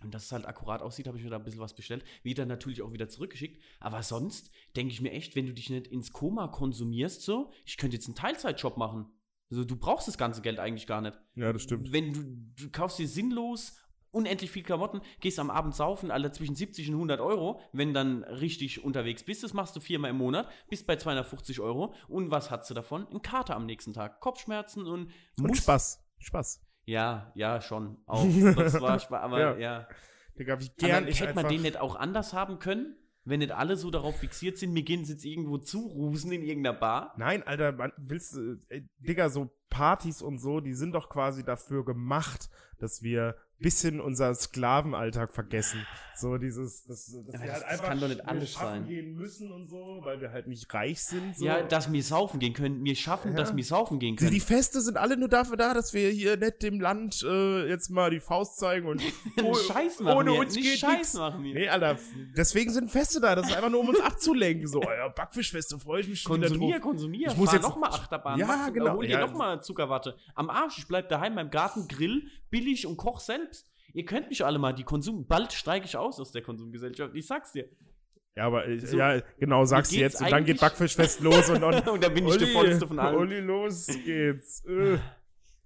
Und dass es halt akkurat aussieht, habe ich mir da ein bisschen was bestellt. Dann natürlich auch wieder zurückgeschickt. Aber sonst denke ich mir echt, wenn du dich nicht ins Koma konsumierst, so, ich könnte jetzt einen Teilzeitjob machen. Also du brauchst das ganze Geld eigentlich gar nicht. Ja, das stimmt. Wenn du, du kaufst dir sinnlos unendlich viel Klamotten, gehst am Abend saufen, alle zwischen 70 und 100 Euro, wenn dann richtig unterwegs bist, das machst du viermal im Monat, bist bei 250 Euro und was hast du davon? Ein Kater am nächsten Tag, Kopfschmerzen und Und Spaß. Spaß. Ja, ja, schon. Auch. Das war Spaß, aber Ja. ja. Digga, wie gern aber ich hätte man den nicht auch anders haben können? Wenn nicht alle so darauf fixiert sind, mir gehen sie jetzt irgendwo zurusen in irgendeiner Bar. Nein, Alter, man, willst du, ey, Digga, so Partys und so, die sind doch quasi dafür gemacht, dass wir bisschen unser Sklavenalltag vergessen. So dieses, das, dass Aber wir das- halt das einfach kann doch nicht alles sein. gehen müssen und so, weil wir halt nicht reich sind. So. Ja, dass wir saufen gehen können. Wir schaffen, Ja. dass wir saufen gehen können. die Feste sind alle nur dafür da, dass wir hier nicht dem Land äh, jetzt mal die Faust zeigen und oh, Scheiß machen ohne wir. uns Nicht geht Scheiß nix. machen wir. Nee, Alter, deswegen sind Feste da. Das ist einfach nur, um uns abzulenken. So, euer Backfischfeste, freue ich mich schon wieder Konsumier, drauf. konsumier. Ich muss jetzt- noch mal Achterbahn. Ja, mach, genau, Hol dir ja. noch mal Zuckerwatte. Am Arsch, ich bleib daheim beim Garten, grill, billig und koch selbst. Ihr könnt mich alle mal, die Konsum, bald steige ich aus aus der Konsumgesellschaft. Ich sag's dir. Ja, aber ich, So, ja, genau, sagst du jetzt. Und dann geht Backfischfest los und, und, Und da bin ich der vollste von allen. Olli, los geht's. Äh.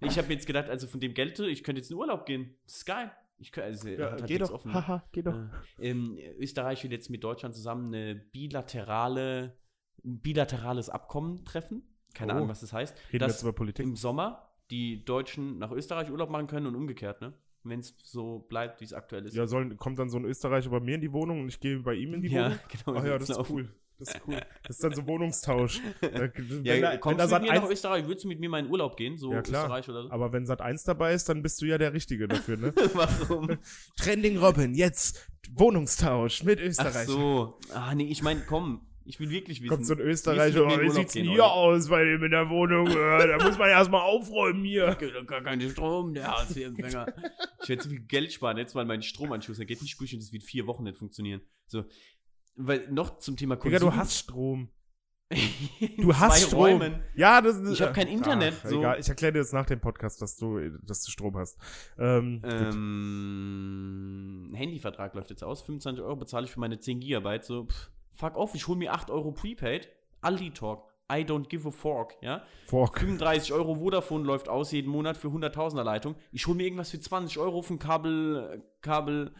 Ich habe jetzt gedacht, also von dem Geld, ich könnte jetzt in Urlaub gehen. Das ist geil. Ich könnte, also, Ja, hat geh doch. offen. Haha, geh doch. Äh, ähm, Österreich will jetzt mit Deutschland zusammen eine bilaterale ein bilaterales Abkommen treffen. Keine Oh. Ahnung, was das heißt. Reden wir jetzt über Politik? im Sommer die Deutschen nach Österreich Urlaub machen können und umgekehrt, ne? Wenn es so bleibt, wie es aktuell ist. Ja, sollen, kommt dann so ein Österreicher bei mir in die Wohnung und ich gehe bei ihm in die Ja, Wohnung? genau. Ach ja, das ist cool. Das ist cool. Das ist dann so Wohnungstausch. Da- wenn Ja, da- wenn kommst da du mit mir nach 1 Österreich? Würdest du mit mir mal in Urlaub gehen? So Ja, klar. Österreich oder so? aber wenn Sat 1 dabei ist, dann bist du ja der Richtige dafür, ne? Warum? Trending Robin, jetzt Wohnungstausch mit Ach Österreich. so. Ah, nee, ich meine, komm. Ich will wirklich wissen. Kommt so ein Österreicher, wie sieht's denn hier oder? aus bei dem in der Wohnung? Äh, Da muss man erstmal aufräumen hier. Da gar keinen Strom, der Hartz-IV-Empfänger. ich werde so viel Geld sparen jetzt, weil mein Stromanschluss, der geht nicht durch und das wird vier Wochen nicht funktionieren. So. Weil noch zum Thema Digga, Konsum. du hast Strom. Du hast Strom. Räumen. Ja, das ist, Ich hab kein Internet, Ach, so. Egal, ich erkläre dir jetzt nach dem Podcast, dass du, dass du Strom hast. Ähm. Ähm, Handyvertrag läuft jetzt aus, 25 Euro bezahle ich für meine 10 Gigabyte. So, pff, fuck off, ich hole mir 8 Euro Prepaid. Aldi Talk. I don't give a fork, ja. Fork. 35 Euro Vodafone läuft aus jeden Monat für 100.000er Leitung. Ich hole mir irgendwas für 20 Euro von Kabel, Kabel,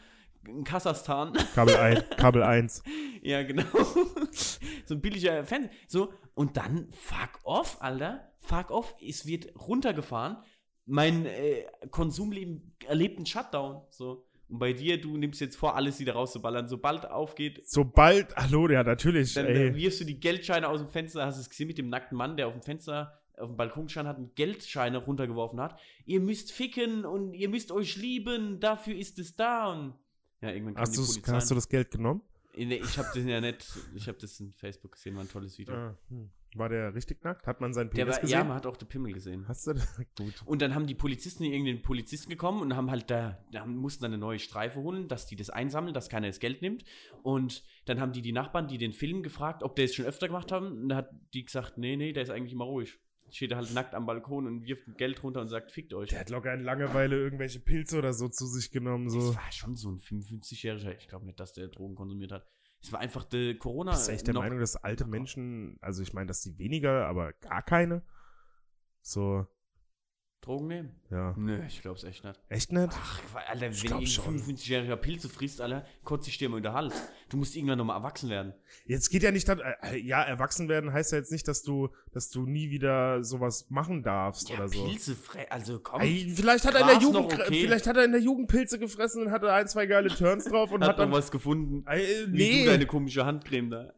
in Kasachstan. Kabel 1. Kabel 1. ja, genau. so ein billiger Fernseher. So, und dann fuck off, Alter. Fuck off. Es wird runtergefahren. Mein äh, Konsumleben erlebt einen Shutdown. So. Und bei dir, du nimmst jetzt vor, alles wieder rauszuballern. Sobald aufgeht, Sobald, hallo, ja, natürlich, dann ey. wirfst du die Geldscheine aus dem Fenster. Hast du es gesehen mit dem nackten Mann, der auf dem Fenster, auf dem Balkon stand hat und Geldscheine runtergeworfen hat. Ihr müsst ficken und ihr müsst euch lieben. Dafür ist es da. Und ja, irgendwann Hast, die hast du das Geld genommen? Ich habe das ja nicht, ich habe das in Facebook gesehen, war ein tolles Video. Ah, hm. War der richtig nackt? Hat man seinen Der Penis war, gesehen? ja, man hat auch den Pimmel gesehen. Hast du das? Gut. Und dann haben die Polizisten irgendeinen Polizisten gekommen und haben halt da, da mussten dann eine neue Streife holen, dass die das einsammeln, dass keiner das Geld nimmt. Und dann haben die die Nachbarn, die den Film gefragt, ob der es schon öfter gemacht haben. Und da hat die gesagt, nee, nee, der ist eigentlich immer ruhig. Steht halt nackt am Balkon und wirft Geld runter und sagt, fickt euch. Der hat locker in Langeweile irgendwelche Pilze oder so zu sich genommen. So. Das war schon so ein 55-Jähriger. Ich glaube nicht, dass der Drogen konsumiert hat. Es war einfach der Corona. Bist du echt der Meinung, dass alte Menschen, also ich meine, dass die weniger, aber gar keine? So, Drogen nehmen? ja. Nö, ich glaube es echt nicht. Echt nicht? Ach, Alter, Ich wenn schon. 55-jähriger Pilze frisst, Alter, kotzt sich dir mal in den Hals. Du musst irgendwann nochmal erwachsen werden. Jetzt geht ja nicht, äh, ja, erwachsen werden heißt ja jetzt nicht, dass du, dass du nie wieder sowas machen darfst Ja, oder so. Pilze, fre- also komm. Ey, vielleicht hat er in der Jugend, okay. vielleicht hat er in der Jugend Pilze gefressen und hatte ein, zwei geile Turns drauf und hat, hat, dann, was gefunden. Ey, Wie nee. du deine komische Handcreme da.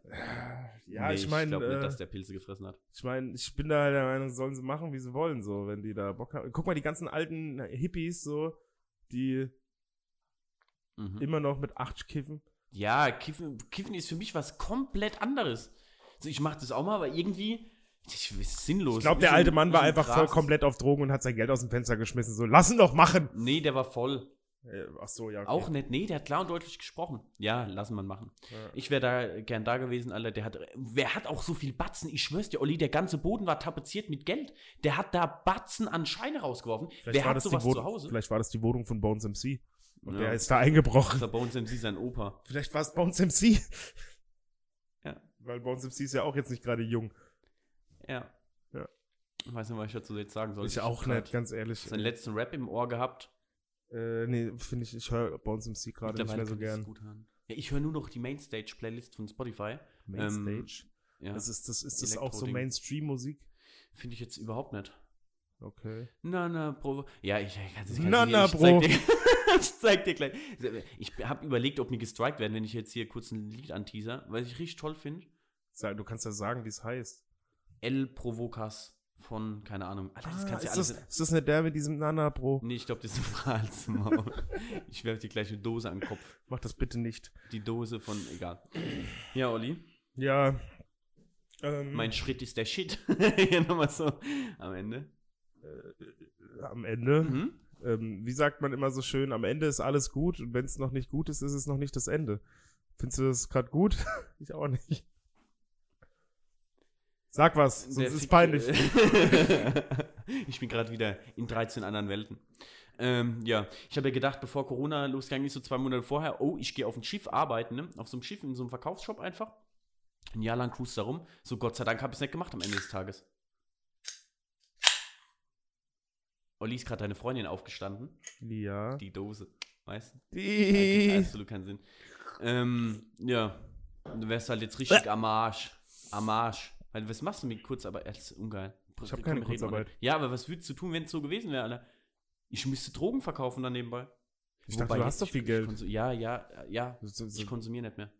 Ja, Nee, ich meine, glaube nicht, äh, dass der Pilze gefressen hat. ich meine, ich bin da der Meinung, sollen sie machen, wie sie wollen, so, wenn die da Bock haben. Guck mal, die ganzen alten Hippies, so, die Mhm. immer noch mit 8 kiffen. Ja, Kiffen, Kiffen ist für mich was komplett anderes. Also ich mache das auch mal, aber irgendwie das ist sinnlos. Ich glaube, der alte Mann war einfach voll komplett auf Drogen und hat sein Geld aus dem Fenster geschmissen. So, lass ihn doch machen. Nee, der war voll. Äh, ach so, ja. okay. Auch nicht. Nee, der hat klar und deutlich gesprochen. Ja, lassen wir machen. Ja. Ich wäre da gern da gewesen, Alter. Der hat, wer hat auch so viel Batzen? Ich schwör's dir, Olli, der ganze Boden war tapeziert mit Geld. Der hat da Batzen an Scheine rausgeworfen. Vielleicht wer war, hat sowas zu Hause? vielleicht war das die Wohnung von Bones MC. Und Ja. der ist da eingebrochen. Das war uns MC sein Opa. Vielleicht war es Bones MC. Ja. Weil Bones MC ist ja auch jetzt nicht gerade jung. Ja. Ja. Ich weiß nicht, was ich dazu jetzt sagen soll. ich auch hab nicht, ganz ehrlich. Seinen letzten Rap im Ohr gehabt. Äh, nee, finde ich, ich höre Bones MC gerade nicht mehr so kann gern. gut hören. Ja, ich höre nur noch die Mainstage-Playlist von Spotify. Mainstage. Ja, das ist, das, ist das auch so. Mainstream-Musik? finde ich jetzt überhaupt nicht. Okay. Na, na, Bro. Ja, ich, ich, kann's- ich, Na, kann's- na, ich Bro. Zeig dir, ich zeig dir gleich. Ich habe überlegt, ob mir gestrikt werden, wenn ich jetzt hier kurz ein Lied anteaser, weil ich richtig toll finde. Du kannst ja sagen, wie es heißt. El Provocas von, keine Ahnung. Alter, das Ah, kannst ja ist, alles. das, ist das nicht der mit diesem Nana, Bro? Nee, ich glaube, das ist ein Pfrahlsmaul. ich werfe dir gleich eine Dose an den Kopf. Mach das bitte nicht. Die Dose von, egal. Ja, Olli, Ja. Ähm, mein Schritt ist der Shit. ja, nochmal so am Ende. am Ende, Mhm. ähm, wie sagt man immer so schön, am Ende ist alles gut und wenn es noch nicht gut ist, ist es noch nicht das Ende. Findest du das gerade gut? ich auch nicht. Sag was, sonst Der ist es peinlich. ich bin gerade wieder in 13 anderen Welten. Ähm, ja, ich habe ja gedacht, bevor Corona losgegangen ist, so zwei Monate vorher, oh, ich gehe auf ein Schiff arbeiten, ne? Auf so einem Schiff, in so einem Verkaufsshop einfach. Ein Jahr lang cruise da rum. So, Gott sei Dank habe ich es nicht gemacht am Ende des Tages. Olli ist gerade deine Freundin aufgestanden. ja. Die Dose, weißt du? Die. Ergibt absolut keinen Sinn. Ähm, ja, du wärst halt jetzt richtig am Arsch. Am Arsch. Weil, was machst du mit Kurzarbeit? Das ist ungeil. Ich hab Komm, keine reden Kurzarbeit. nicht. Ja, aber was würdest du tun, wenn es so gewesen wäre, Alter? Ich müsste Drogen verkaufen dann nebenbei. Ich dachte, Wobei du hast doch viel Geld. ja, ja, ja. So, so, Ich konsumiere nicht mehr.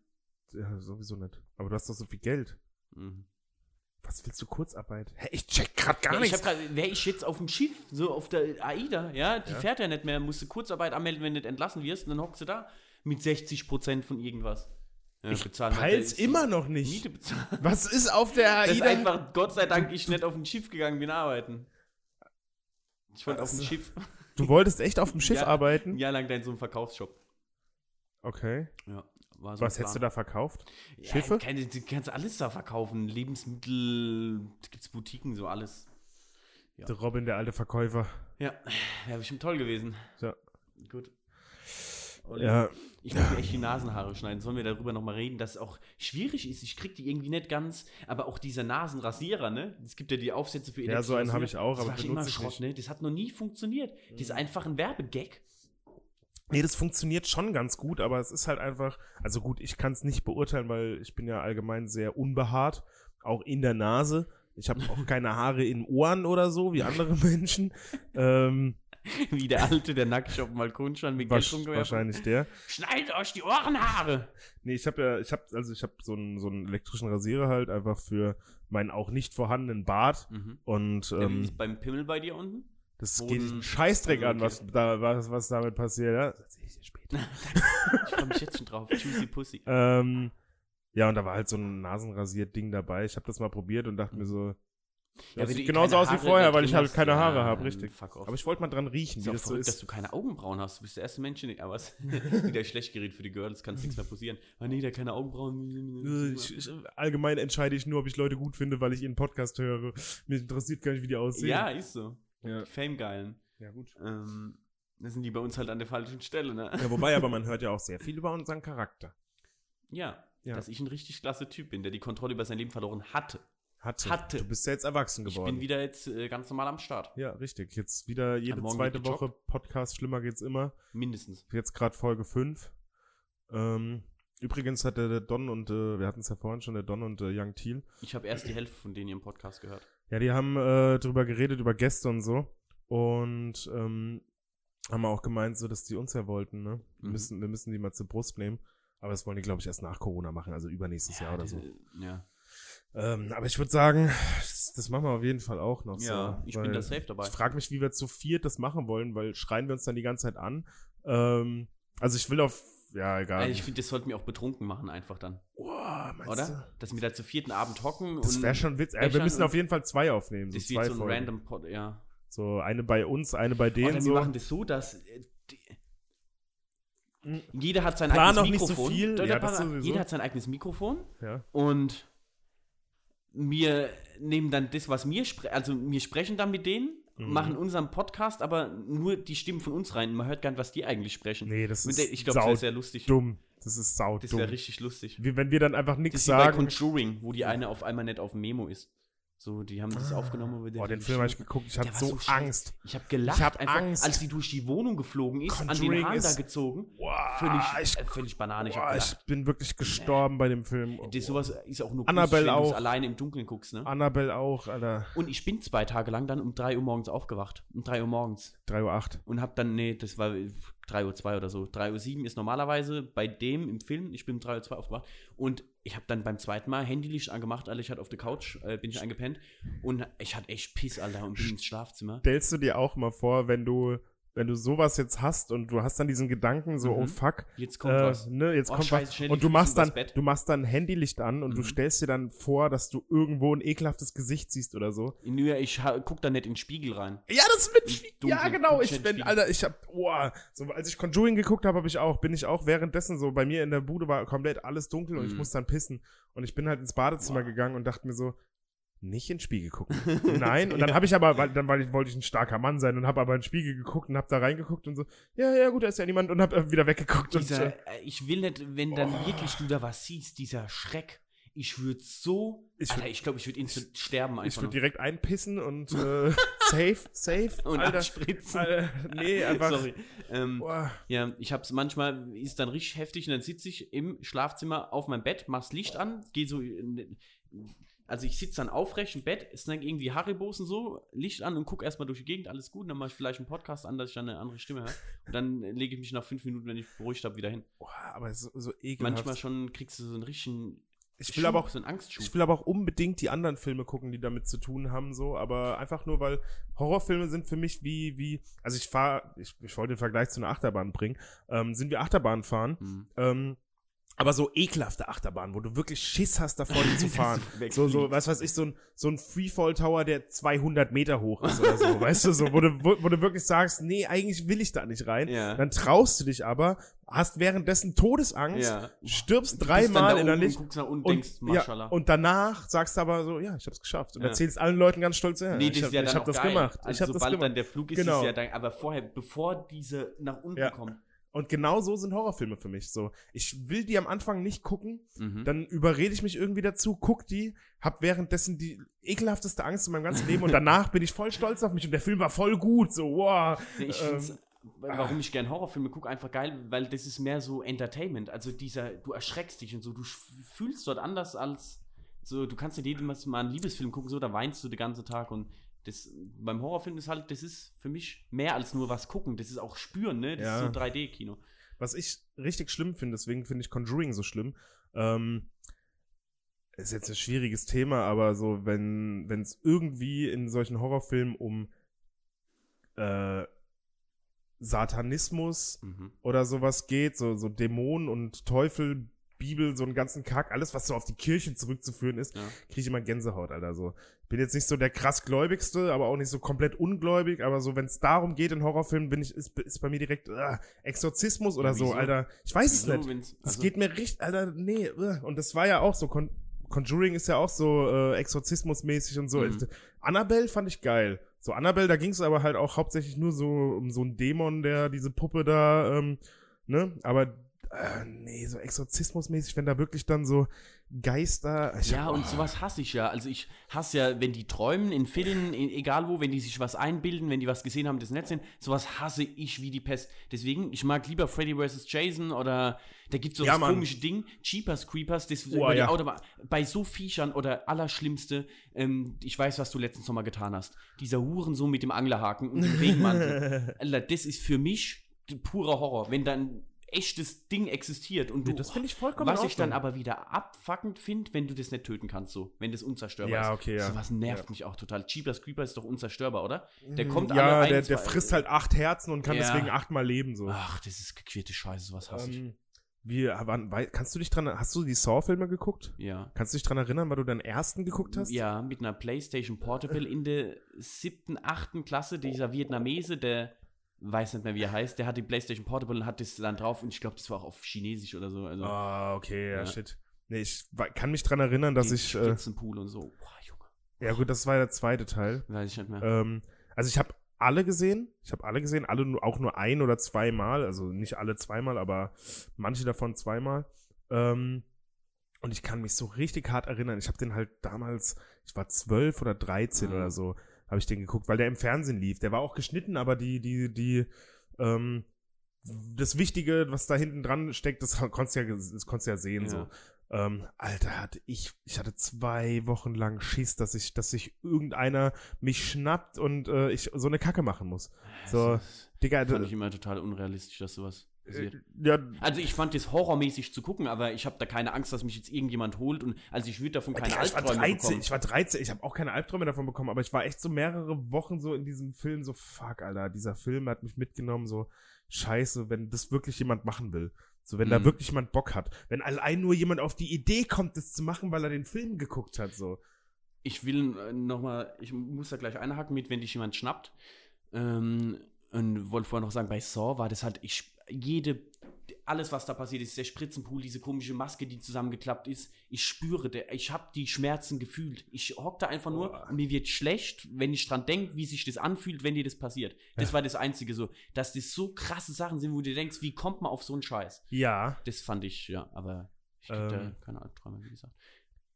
ja, sowieso nicht. Aber du hast doch so viel Geld. Mhm. Was willst du Kurzarbeit? Hä, ich check grad gar ja, ich nichts. hab grad, wäre ich jetzt auf dem Schiff, so auf der AIDA, ja, die Ja. fährt ja nicht mehr, musst du Kurzarbeit anmelden, wenn du nicht entlassen wirst, und dann hockst du da mit 60% von irgendwas. Ja, Ich peil's ist immer so noch nicht. Miete bezahlen. Was ist auf der AIDA? einfach, Gott sei Dank, ich nicht auf ein Schiff gegangen bin arbeiten. Ich wollte auf dem Also, Schiff. Du wolltest echt auf dem Schiff Ja, arbeiten? Ein Jahr lang in so einem Verkaufsshop. Okay. Ja, so Was hättest du da verkauft? Ja, Schiffe? Keine, du kannst alles da verkaufen. Lebensmittel, gibt's Boutiquen, so alles. Ja. Der Robin, der alte Verkäufer. Ja, wäre bestimmt toll gewesen. Ja. Gut. Olli, Ja, Ich muss mir echt die Nasenhaare schneiden. Sollen wir darüber nochmal reden, dass es auch schwierig ist? Ich krieg die irgendwie nicht ganz. Aber auch dieser Nasenrasierer, ne? Es gibt ja die Aufsätze für Ja, so einen habe ich auch, das aber immer benutze ich Schrott, nicht. Mhm. ne? Das hat noch nie funktioniert. Das ist einfach ein Werbegag. Nee, das funktioniert schon ganz gut, aber es ist halt einfach, also gut, ich kann es nicht beurteilen, weil ich bin ja allgemein sehr unbehaart, auch in der Nase. Ich habe auch keine Haare in Ohren oder so, wie andere Menschen. Ähm, Wie der Alte, der nackig auf dem Balkon stand mit Geld wasch, rumgeworfen. wahrscheinlich der. Schneidet euch die Ohrenhaare! Nee, ich habe ja, ich habe, also ich habe so einen so einen elektrischen Rasierer halt einfach für meinen auch nicht vorhandenen Bart Mhm. und ähm, ist beim Pimmel bei dir unten? das Boden- geht einen Scheißdreck Also, an, was da was, was damit passiert, ja. Das sehe ich dir später. Ich freue mich jetzt schon drauf. Juicy Pussy. Ähm, ja, und da war halt so ein Nasenrasiert-Ding dabei. Ich habe das mal probiert und dachte mir so, Ja, das sieht genauso aus wie vorher, da weil ich halt keine Haare habe, richtig. Aber ich wollte mal dran riechen, ist wie das so verrückt, dass ist. du keine Augenbrauen hast. Du bist der erste Mensch, den, aber wieder schlecht geredet für die Girls, kann nichts mehr passieren. Ah nee, der keine Augenbrauen. Allgemein entscheide ich nur, ob ich Leute gut finde, weil ich ihren Podcast höre. Mir interessiert gar nicht, wie die aussehen. ja, ist so. Ja. Die Fame-Geilen. ja gut. Ähm, das sind die bei uns halt an der falschen Stelle, ne? Ja, wobei aber man hört ja auch sehr viel über unseren Charakter. Ja, Ja. dass ich ein richtig klasse Typ bin, der die Kontrolle über sein Leben verloren hatte. Hatte. Hatte. Du bist ja jetzt erwachsen Ich geworden. bin wieder jetzt äh, ganz normal am Start. ja, richtig. Jetzt wieder jede zweite. Woche Podcast. Schlimmer geht's immer. Mindestens. Jetzt gerade Folge 5. Ähm, übrigens hat der, Don und, äh, wir hatten es ja vorhin schon, der Don und äh, Young Thiel. Ich habe erst die Hälfte von denen im Podcast gehört. Ja, die haben äh, drüber geredet, über Gäste und so. Und ähm, haben auch gemeint, so dass die uns ja wollten, ne? Wir, Mhm. müssen, wir müssen die mal zur Brust nehmen. Aber das wollen die, glaube ich, erst nach Corona machen, also übernächstes Jahr oder so. diese- Ja, Ähm, aber ich würde sagen, das, das machen wir auf jeden Fall auch noch ja so. ich bin da safe dabei. Ich frage mich, wie wir zu viert das machen wollen, weil schreien wir uns dann die ganze Zeit an. Ähm, also ich will auf, ja, egal. Ich finde, das sollten wir auch betrunken machen, einfach dann. Boah, meinst Oder? Dass wir da zu vierten Abend hocken Du? Das wäre schon witzig. Wir müssen auf jeden Fall zwei aufnehmen. So das zwei wird so ein Folgen. random Pod, ja. So eine bei uns, eine bei denen. Oder so. wir machen das so, dass äh, die, jeder hat sein Plan eigenes noch nicht so Mikrofon. Ja, jeder hat sein eigenes Mikrofon ja. und wir nehmen dann das, was wir sprechen, also wir sprechen dann mit denen, Mhm. machen unseren Podcast, aber nur die Stimmen von uns rein. Man hört gar nicht, was die eigentlich sprechen. Nee, das ist ich glaube, das wäre sehr lustig. dumm. Das ist sau Das wäre richtig lustig. Wie, wenn wir dann einfach Das nichts ist wie bei sagen. Conjuring, wo die eine auf einmal nicht auf dem Memo ist. So, die haben das aufgenommen. wo der Boah, den die Film habe ich geguckt. Ich hatte so so. Angst. Ich habe gelacht, Ich hab einfach, Angst. als die durch die Wohnung geflogen ist, an Conjuring den Haaren da gezogen. Boah, Völlig, ich, äh, völlig bananisch. boah, hab ich bin wirklich gestorben bei dem Film. Das sowas ist auch nur Annabelle gruselig, wenn du's auch. alleine im Dunkeln guckst, ne? Annabelle auch, Alter. Und ich bin zwei Tage lang dann um 3 Uhr morgens aufgewacht. Um 3 Uhr morgens. 3.08 Uhr. Und hab dann, nee, das war 3 Uhr 2 oder so. 3 Uhr 7 ist normalerweise bei dem im Film. Ich bin um 3 Uhr 2 aufgewacht. Und ich habe dann beim zweiten Mal Handylicht angemacht, Alter. Ich hatte auf der Couch, äh, bin ich eingepennt. Und ich hatte echt Piss, Alter, und bin ins Schlafzimmer. Stellst du dir auch mal vor, wenn du, wenn du sowas jetzt hast und du hast dann diesen Gedanken so, Mhm. oh fuck, Jetzt kommt äh, was. ne, jetzt Oh, kommt scheiße, was. Und du machst dann, du machst dann Handylicht an und du Mhm. stellst dir dann vor, dass du irgendwo ein ekelhaftes Gesicht siehst oder so. Nö, ich guck da nicht in den Spiegel rein. Ja, das mit, Im ja genau, ich bin, Spiegel. Alter, ich hab, boah, so, als ich Conjuring geguckt habe, habe ich auch, bin ich auch währenddessen so, bei mir in der Bude war komplett alles dunkel und ich Mhm. musste dann pissen und ich bin halt ins Badezimmer Boah. gegangen und dachte mir so, nicht in den Spiegel gucken. Nein, und dann habe ich aber, weil, dann weil ich, wollte ich ein starker Mann sein und habe aber in den Spiegel geguckt und habe da reingeguckt und so, ja, ja, gut, da ist ja niemand und habe äh, wieder weggeguckt und Dieser, äh, äh, ich will nicht, wenn dann Oh. wirklich du da was siehst, dieser Schreck. Ich würde so, Ich würd- ich glaube, ich würde instant sterben ich einfach würde nur. direkt einpissen und äh, safe, safe, Und Alter, abspritzen. Alter, nee, einfach, Sorry. Ähm, boah, ja, ich hab's manchmal, ist dann richtig heftig und dann sitze ich im Schlafzimmer auf meinem Bett, mach's Licht an, gehe so in, also ich sitze dann aufrecht im Bett, snack irgendwie Haribos und so, Licht an und gucke erstmal durch die Gegend, alles gut, dann mache ich vielleicht einen Podcast an, dass ich dann eine andere Stimme höre. Und dann lege ich mich nach fünf Minuten, wenn ich beruhigt habe, wieder hin. Boah, aber so, so ekelhaft. Manchmal schon kriegst du so einen richtigen ich will aber auch so einen Angstschub. Ich will aber auch unbedingt die anderen Filme gucken, die damit zu tun haben, so, aber einfach nur, weil Horrorfilme sind für mich wie, wie, also ich fahre, ich, ich wollte den Vergleich zu einer Achterbahn bringen, ähm, sind wir Achterbahn fahren, Mhm. ähm, aber so ekelhafte Achterbahn, wo du wirklich Schiss hast davor, die zu fahren. So, so, was weiß ich, so ein, so ein Freefall-Tower, der 200 Meter hoch ist oder so, weißt du, so, wo du, wo, du wirklich sagst, nee, eigentlich will ich da nicht rein. Ja. Dann traust du dich aber, hast währenddessen Todesangst, Ja. stirbst dreimal da in der oben und und denkst, ja, und danach sagst du aber so, ja, ich hab's geschafft. Und Ja. erzählst allen Leuten ganz stolz, ja, nee, ich das hab, ist ja ich hab das geil. gemacht. Also ich hab das sobald gemacht. dann der Flug ist, Genau. ist ja dann, aber vorher, bevor diese nach unten Ja. Und genau so sind Horrorfilme für mich. So, ich will die am Anfang nicht gucken, Mhm. dann überrede ich mich irgendwie dazu, guck die, hab währenddessen die ekelhafteste Angst in meinem ganzen Leben und danach bin ich voll stolz auf mich und der Film war voll gut. So, wow. Ich Ähm, find's, warum ich gern Horrorfilme gucke, einfach geil, weil das ist mehr so Entertainment. Also dieser, du erschreckst dich und so, du fühlst dort anders als so, du kannst ja jedem mal einen Liebesfilm gucken, so, da weinst du den ganzen Tag und das beim Horrorfilm ist halt, das ist für mich mehr als nur was gucken, das ist auch spüren, ne? Das Ja. ist so 3D-Kino. Was ich richtig schlimm finde, deswegen finde ich Conjuring so schlimm. Ähm, ist jetzt ein schwieriges Thema, aber so, wenn es irgendwie in solchen Horrorfilmen um äh, Satanismus Mhm. oder sowas geht, so, so Dämonen und Teufel, Bibel, so einen ganzen Kack, alles, was so auf die Kirche zurückzuführen ist, Ja. kriege ich immer Gänsehaut, Alter. So. Bin jetzt nicht so der krass Gläubigste, aber auch nicht so komplett ungläubig, aber so, wenn es darum geht in Horrorfilmen, bin ich, ist, ist bei mir direkt äh, Exorzismus oder Ja, so, wieso? Alter. Ich weiß es Wieso, nicht. wenn's- Das also- geht mir richtig, Alter, nee. äh. Und das war ja auch so, Con Conjuring ist ja auch so äh, Exorzismusmäßig und so. Mhm. Annabelle fand ich geil. So, Annabelle, da ging es aber halt auch hauptsächlich nur so um so einen Dämon, der diese Puppe da, ähm, ne? Aber, äh, nee, so Exorzismusmäßig, wenn da wirklich dann so Geister. Ich Ja, hab- und oh. sowas hasse ich ja. Also ich hasse ja, wenn die träumen in Filmen, in, egal wo, wenn die sich was einbilden, wenn die was gesehen haben, das nett sind, sowas hasse ich wie die Pest. Deswegen, ich mag lieber Freddy vs. Jason oder da gibt es so Ja, das Mann. komische Ding, Jeepers Creepers, das Oh, über die ja. Autobahn. Bei so Viechern oder Allerschlimmste, ähm, ich weiß, was du letztens noch mal getan hast. Dieser Hurensohn mit dem Anglerhaken und dem Regenmantel. Alter, das ist für mich purer Horror. Wenn dann echtes Ding existiert und du Nee, das finde ich vollkommen was ich dann aber wieder abfuckend finde, wenn du das nicht töten kannst, so, wenn das unzerstörbar Ja, ist. okay, ja. Sowas nervt Ja. mich auch total. Jeepers Creeper ist doch unzerstörbar, oder? Der kommt ja, alle ein, der, der frisst halt acht Herzen und kann Ja. deswegen achtmal leben, so. Ach, das ist gequirlte Scheiße, sowas hasse ich. Ähm, wie, wann, wei- kannst du dich dran, hast du die Saw-Filme geguckt? Ja. Kannst du dich dran erinnern, weil du deinen ersten geguckt hast? Ja, mit einer PlayStation Portable in der siebten, achten Klasse, dieser Vietnamese, der weiß nicht mehr, wie er heißt, der hat die PlayStation Portable und hat das dann drauf und ich glaube, das war auch auf Chinesisch oder so. Also, Ah, okay, ja, Ja. shit. Nee, ich kann mich dran erinnern, dass ich, äh, Spritzenpool und so. Boah, Junge. ja gut, das war der zweite Teil. Weiß ich nicht mehr. Ähm, also ich habe alle gesehen, ich habe alle gesehen, alle nur, auch nur ein oder zweimal, also nicht alle zweimal, aber manche davon zweimal. Ähm, und ich kann mich so richtig hart erinnern. Ich habe den halt damals, ich war zwölf oder dreizehn Ah. oder so, habe ich den geguckt, weil der im Fernsehen lief. Der war auch geschnitten, aber die, die, die, ähm, das Wichtige, was da hinten dran steckt, das konntest du ja, das konntest du ja sehen, Ja. so. Ähm, Alter, hatte ich, ich hatte zwei Wochen lang Schiss, dass ich, dass sich irgendeiner mich schnappt und äh, ich so eine Kacke machen muss. So, Das Digga, fand ich immer total unrealistisch, dass sowas ja, Also ich fand das horrormäßig zu gucken, aber ich habe da keine Angst, dass mich jetzt irgendjemand holt und also ich würde davon keine Digga, ich war Albträume 13, bekommen. ich war 13, ich habe auch keine Albträume davon bekommen, aber ich war echt so mehrere Wochen so in diesem Film so, fuck, Alter, dieser Film hat mich mitgenommen, so, scheiße, wenn das wirklich jemand machen will. So, wenn da Mhm. wirklich jemand Bock hat. Wenn allein nur jemand auf die Idee kommt, das zu machen, weil er den Film geguckt hat, so. Ich will äh, nochmal, ich muss da gleich einhaken mit, wenn dich jemand schnappt. Ähm, und wollte vorher noch sagen, bei Saw war das halt, ich, jede, alles was da passiert ist, der Spritzenpool, diese komische Maske, die zusammengeklappt ist, ich spüre, der, ich habe die Schmerzen gefühlt. Ich hock da einfach nur und mir wird schlecht, wenn ich dran denke, wie sich das anfühlt, wenn dir das passiert. Das Ja. war das Einzige so, dass das so krasse Sachen sind, wo du denkst, wie kommt man auf so einen Scheiß? Ja, Das fand ich, ja, aber ich krieg da Ähm. keine Albträume, wie gesagt.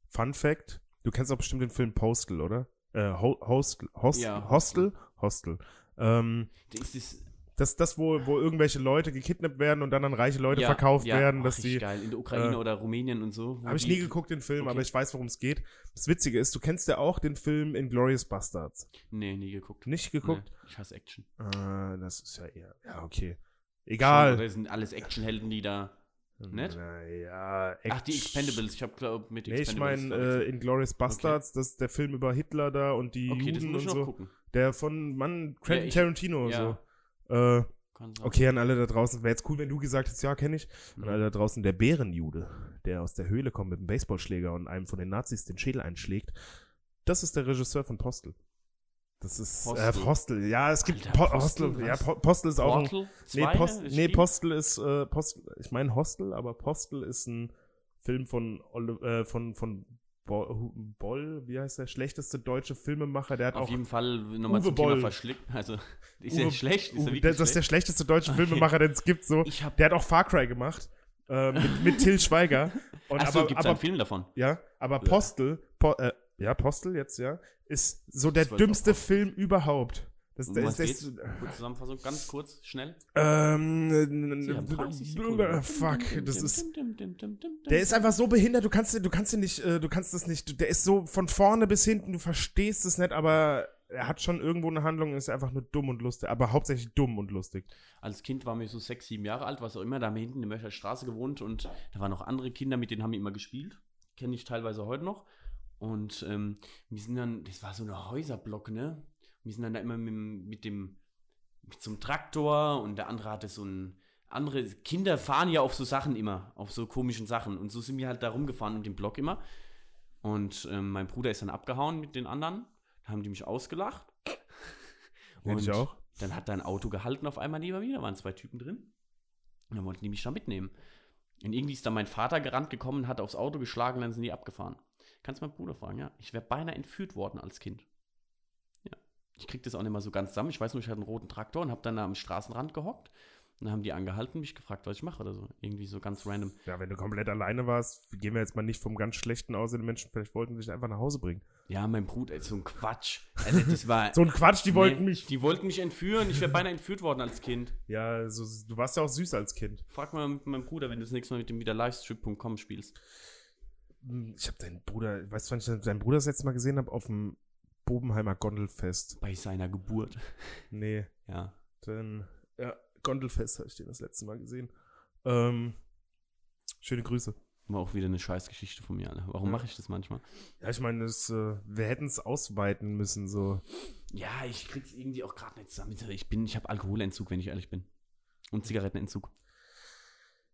Fun Fact: Du kennst doch bestimmt den Film Postal, oder? Äh, Ho Hostel, Host, Ja, Hostel, Hostel. Ähm, Das ist das, Das, das wo, wo irgendwelche Leute gekidnappt werden und dann an reiche Leute Ja, verkauft ja. werden, dass richtig die. geil. In der Ukraine äh, oder Rumänien und so. Habe ich nie geguckt, den Film, Okay. aber ich weiß, worum es geht. Das Witzige ist, du kennst ja auch den Film Inglourious Bastards. Nee, nie geguckt. Nicht geguckt? Nee, ich hasse Action. Äh, das ist ja eher. Ja, okay. Schon, Egal. Oder sind alles Actionhelden, die da. Nicht? Naja, Ach, die Expendables. Ich habe glaube mit Nee, ich Expendables. meine, äh, Inglourious Bastards, das ist der Film über Hitler da und die okay, das Juden muss und ich noch so. gucken. Der von Mann, Quentin ich- Tarantino und ja. so. Äh, okay, an alle da draußen. Wäre jetzt cool, wenn du gesagt hättest, ja, kenne ich. An Mhm. alle da draußen, der Bärenjude, der aus der Höhle kommt mit einem Baseballschläger und einem von den Nazis den Schädel einschlägt. Das ist der Regisseur von Postel. Das ist Postel. Äh, Postel. Ja, es gibt Alter, po Postel, Hostel. Ja, po Postel ist auch ein Nee, 2, Post, nee? Postel ist, äh, Postel, ich meine Hostel, aber Postel ist ein Film von, äh, von, von Bo Boll, wie heißt der, schlechteste deutsche Filmemacher, der hat Auf auch, jeden Fall nochmal zum Boll. Thema verschlickt. Also, ist Uwe- schlecht? Ist Uwe, der, das ist der schlecht? schlechteste deutsche Okay. Filmemacher, den es gibt, so. Der hat auch Far Cry gemacht, äh, mit, mit Till Schweiger. Und Achso, aber, gibt es aber, einen Film davon? ja, aber Postel, po, äh, ja, Postel jetzt, ja, ist so der dümmste Film überhaupt. Das, Um das, was das, geht's? Kurze Zusammenfassung, ganz kurz, schnell. ähm, Sie haben 30 äh, fuck, das ist, Der ist einfach so behindert, du kannst, du kannst ihn nicht, äh, du kannst das nicht, der ist so von vorne bis hinten, du verstehst es nicht, aber er hat schon irgendwo eine Handlung, ist einfach nur dumm und lustig, aber hauptsächlich dumm und lustig. Als Kind war mir so sechs, sieben Jahre alt, was auch immer, da haben wir hinten in der Mörcher Straße gewohnt und da waren noch andere Kinder, mit denen haben wir immer gespielt. Kenne ich teilweise heute noch. Und ähm, wir sind dann, das war so ein Häuserblock, ne? Wir sind dann da immer mit, dem- mit dem, mit so einem Traktor und der andere hatte so ein, andere Kinder fahren ja auf so Sachen immer, auf so komischen Sachen. Und so sind wir halt da rumgefahren und den Block immer. Und ähm, mein Bruder ist dann abgehauen mit den anderen. Da haben die mich ausgelacht. Hätte ich Und auch. Dann hat dein Auto gehalten auf einmal neben mir, da waren zwei Typen drin. Und dann wollten die mich da mitnehmen. Und irgendwie ist dann mein Vater gerannt gekommen, hat aufs Auto geschlagen, dann sind die abgefahren. Kannst du meinen Bruder fragen, ja? Ich wäre beinahe entführt worden als Kind. Ich krieg das auch nicht mal so ganz zusammen. Ich weiß nur, ich hatte einen roten Traktor und habe dann da am Straßenrand gehockt. Und dann haben die angehalten, mich gefragt, was ich mache oder so. Irgendwie so ganz random. Ja, wenn du komplett alleine warst, gehen wir jetzt mal nicht vom ganz schlechten aus, die Menschen vielleicht wollten dich einfach nach Hause bringen. Ja, mein Bruder ist so ein Quatsch. Also, das war. So ein Quatsch, die wollten Nee, mich. Die wollten mich entführen. Ich wäre beinahe entführt worden als Kind. Ja, so, du warst ja auch süß als Kind. Frag mal mit meinem Bruder, wenn du das nächste Mal mit dem wieder livestream.com spielst. Hm, Ich habe deinen Bruder, weißt du, wann ich deinen Bruder das letzte Mal gesehen habe? Auf dem Bobenheimer Gondelfest. Bei seiner Geburt. Nee, Ja. dann, ja, Gondelfest habe ich den das letzte Mal gesehen. Ähm, schöne Grüße. War auch wieder eine Scheißgeschichte von mir, Alter. Warum Ja. mache ich das manchmal? Ja, ich meine, das, äh, wir hätten es ausweiten müssen, so. Ja, ich krieg's irgendwie auch gerade nicht zusammen. Ich bin, ich habe Alkoholentzug, wenn ich ehrlich bin. Und Zigarettenentzug.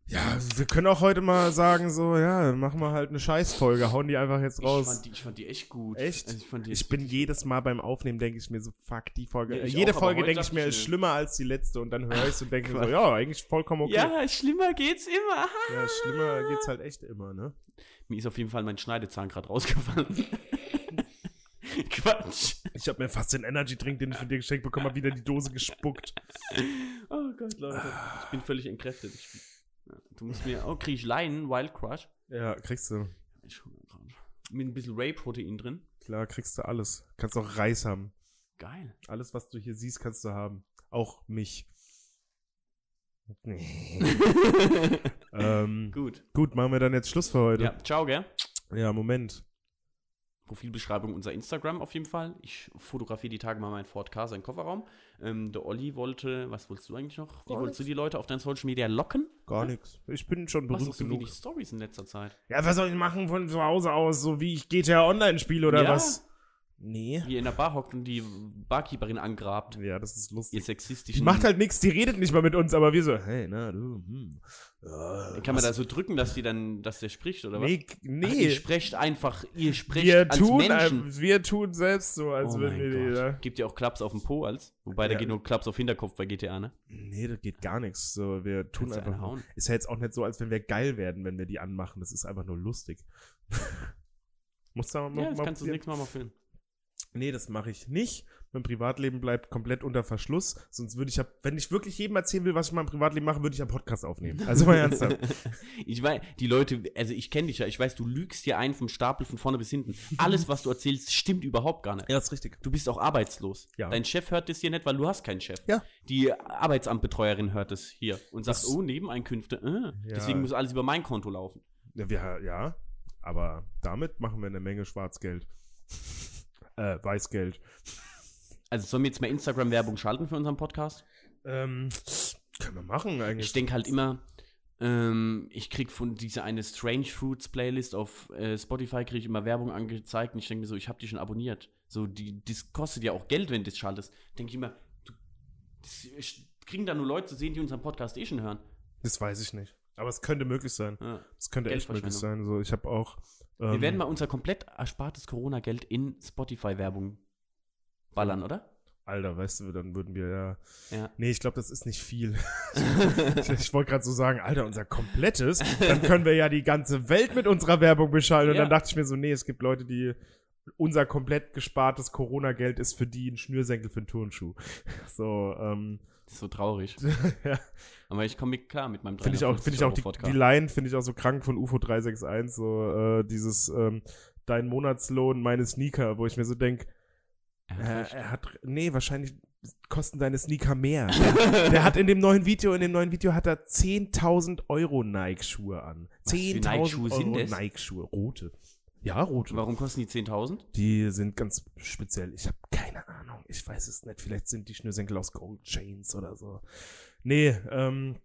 Ja, wir können auch heute mal sagen, so, ja, machen wir halt eine Scheißfolge, hauen die einfach jetzt Ich raus. fand, die, ich fand die echt gut. Echt? Also ich fand die Ich bin jedes Mal beim Aufnehmen, denke ich mir so, fuck, die Folge. Ja, ich jede auch, Folge denke ich mir, ich ist schlimmer als die letzte und dann höre ich es und denke so, ja, eigentlich vollkommen okay. Ja, schlimmer geht's immer. Ja, schlimmer geht's halt echt immer, ne? Mir ist auf jeden Fall mein Schneidezahn gerade rausgefallen. Quatsch. Ich habe mir fast den Energy-Drink, den ich von dir geschenkt bekommen habe, wieder in die Dose gespuckt. Oh Gott, Leute. Ich bin völlig entkräftet. Ich, ja, du musst mir. Oh, krieg ich Leinen, Wild Crush. Ja, kriegst du. Ich. Mit ein bisschen Whey-Protein drin. Klar, kriegst du alles. Kannst auch Reis haben. Geil. Alles, was du hier siehst, kannst du haben. Auch mich. ähm, Gut. gut, machen wir dann jetzt Schluss für heute. Ja, ciao, gell? ja Moment. Profilbeschreibung unser Instagram auf jeden Fall. Ich fotografiere die Tage mal meinen Ford Ka, seinen Kofferraum. Ähm, der Olli wollte, was wolltest du eigentlich noch? Wie Gar wolltest du die Leute auf deinen Social Media locken? Gar nichts. Ich bin schon Machst du berühmt so genug. wenig Stories in letzter Zeit? Ja, was soll ich machen von zu Hause aus? So wie ich GTA Online spiele oder Ja. was? Nee. Wie ihr in der Bar hockt und die Barkeeperin angrabt. Ja, das ist Ihr lustig. sexistischen. Die macht halt nichts, die redet nicht mal mit uns, aber wir so, hey, na, du, hm. Äh, Kann man da so drücken, dass die dann, dass der spricht, oder was? Nee, Ach, ihr sprecht einfach, ihr sprecht wir als tun, Menschen. ein- wir tun selbst so, als oh mein wir die, Gott. da- Gibt ja auch Klaps auf dem Po als. Wobei, da Ja. geht nur Klaps auf Hinterkopf bei GTA, ne? Nee, das geht gar nichts. So, wir tun Kannst einfach. nur-? Ist ja jetzt auch nicht so, als wenn wir geil werden, wenn wir die anmachen. Das ist einfach nur lustig. Musst du mal, Ja, das mal kannst du das nächste Mal mal filmen. Nee, das mache ich nicht. Mein Privatleben bleibt komplett unter Verschluss. Sonst würde ich ja, wenn ich wirklich jedem erzählen will, was ich in meinem Privatleben mache, würde ich einen Podcast aufnehmen. Also mal ernsthaft. ich weiß, die Leute, also ich kenne dich ja, ich weiß, du lügst dir ein vom Stapel von vorne bis hinten. Alles, was du erzählst, stimmt überhaupt gar nicht. Ja, ist richtig. Du bist auch arbeitslos. Ja. Dein Chef hört das hier nicht, weil du hast keinen Chef. Ja. Die Arbeitsamtbetreuerin hört es hier und sagt, Das- oh, Nebeneinkünfte, äh, Ja. deswegen muss alles über mein Konto laufen. Ja, wir, ja, aber damit machen wir eine Menge Schwarzgeld. Äh, Weißgeld. Also sollen wir jetzt mal Instagram-Werbung schalten für unseren Podcast? Ähm, können wir machen eigentlich. Ich denke halt immer, ähm, ich krieg von dieser eine Strange Fruits Playlist auf äh, Spotify kriege ich immer Werbung angezeigt und ich denke mir so, ich habe die schon abonniert. So, die, das kostet ja auch Geld, wenn du das schaltest. Denke ich immer, du, das sch- kriegen da nur Leute zu sehen, die unseren Podcast eh schon hören. Das weiß ich nicht. Aber es könnte möglich sein. Ja. Es könnte echt möglich sein. So, ich habe auch. Wir ähm, werden mal unser komplett erspartes Corona-Geld in Spotify-Werbung ballern, oder? Alter, weißt du, dann würden wir ja. Ja. Nee, ich glaube, das ist nicht viel. ich ich wollte gerade so sagen, Alter, unser komplettes, dann können wir ja die ganze Welt mit unserer Werbung beschallen. Und Ja. dann dachte ich mir so, nee, es gibt Leute, die unser komplett gespartes Corona-Geld ist für die ein Schnürsenkel für einen Turnschuh. So, ähm, ist so traurig. ja, Aber ich komme mit klar mit meinem finde ich auch, finde ich auch die, 350 die Line finde ich auch so krank von UFO 361, so äh, dieses ähm, dein Monatslohn, meine Sneaker, wo ich mir so denke, Er hat äh, er hat, nee, wahrscheinlich kosten deine Sneaker mehr. Der, hat in dem neuen Video, in dem neuen Video hat er 10.000 Euro Nike-Schuhe an. Was für 10.000 Nike-Schuhe sind Euro? Nike-Schuhe, rote. Ja, rote. Warum kosten die 10.000? Die sind ganz speziell. Ich habe keine Ahnung. Ich weiß es nicht. Vielleicht sind die Schnürsenkel aus Gold Chains oder so. Nee, ähm,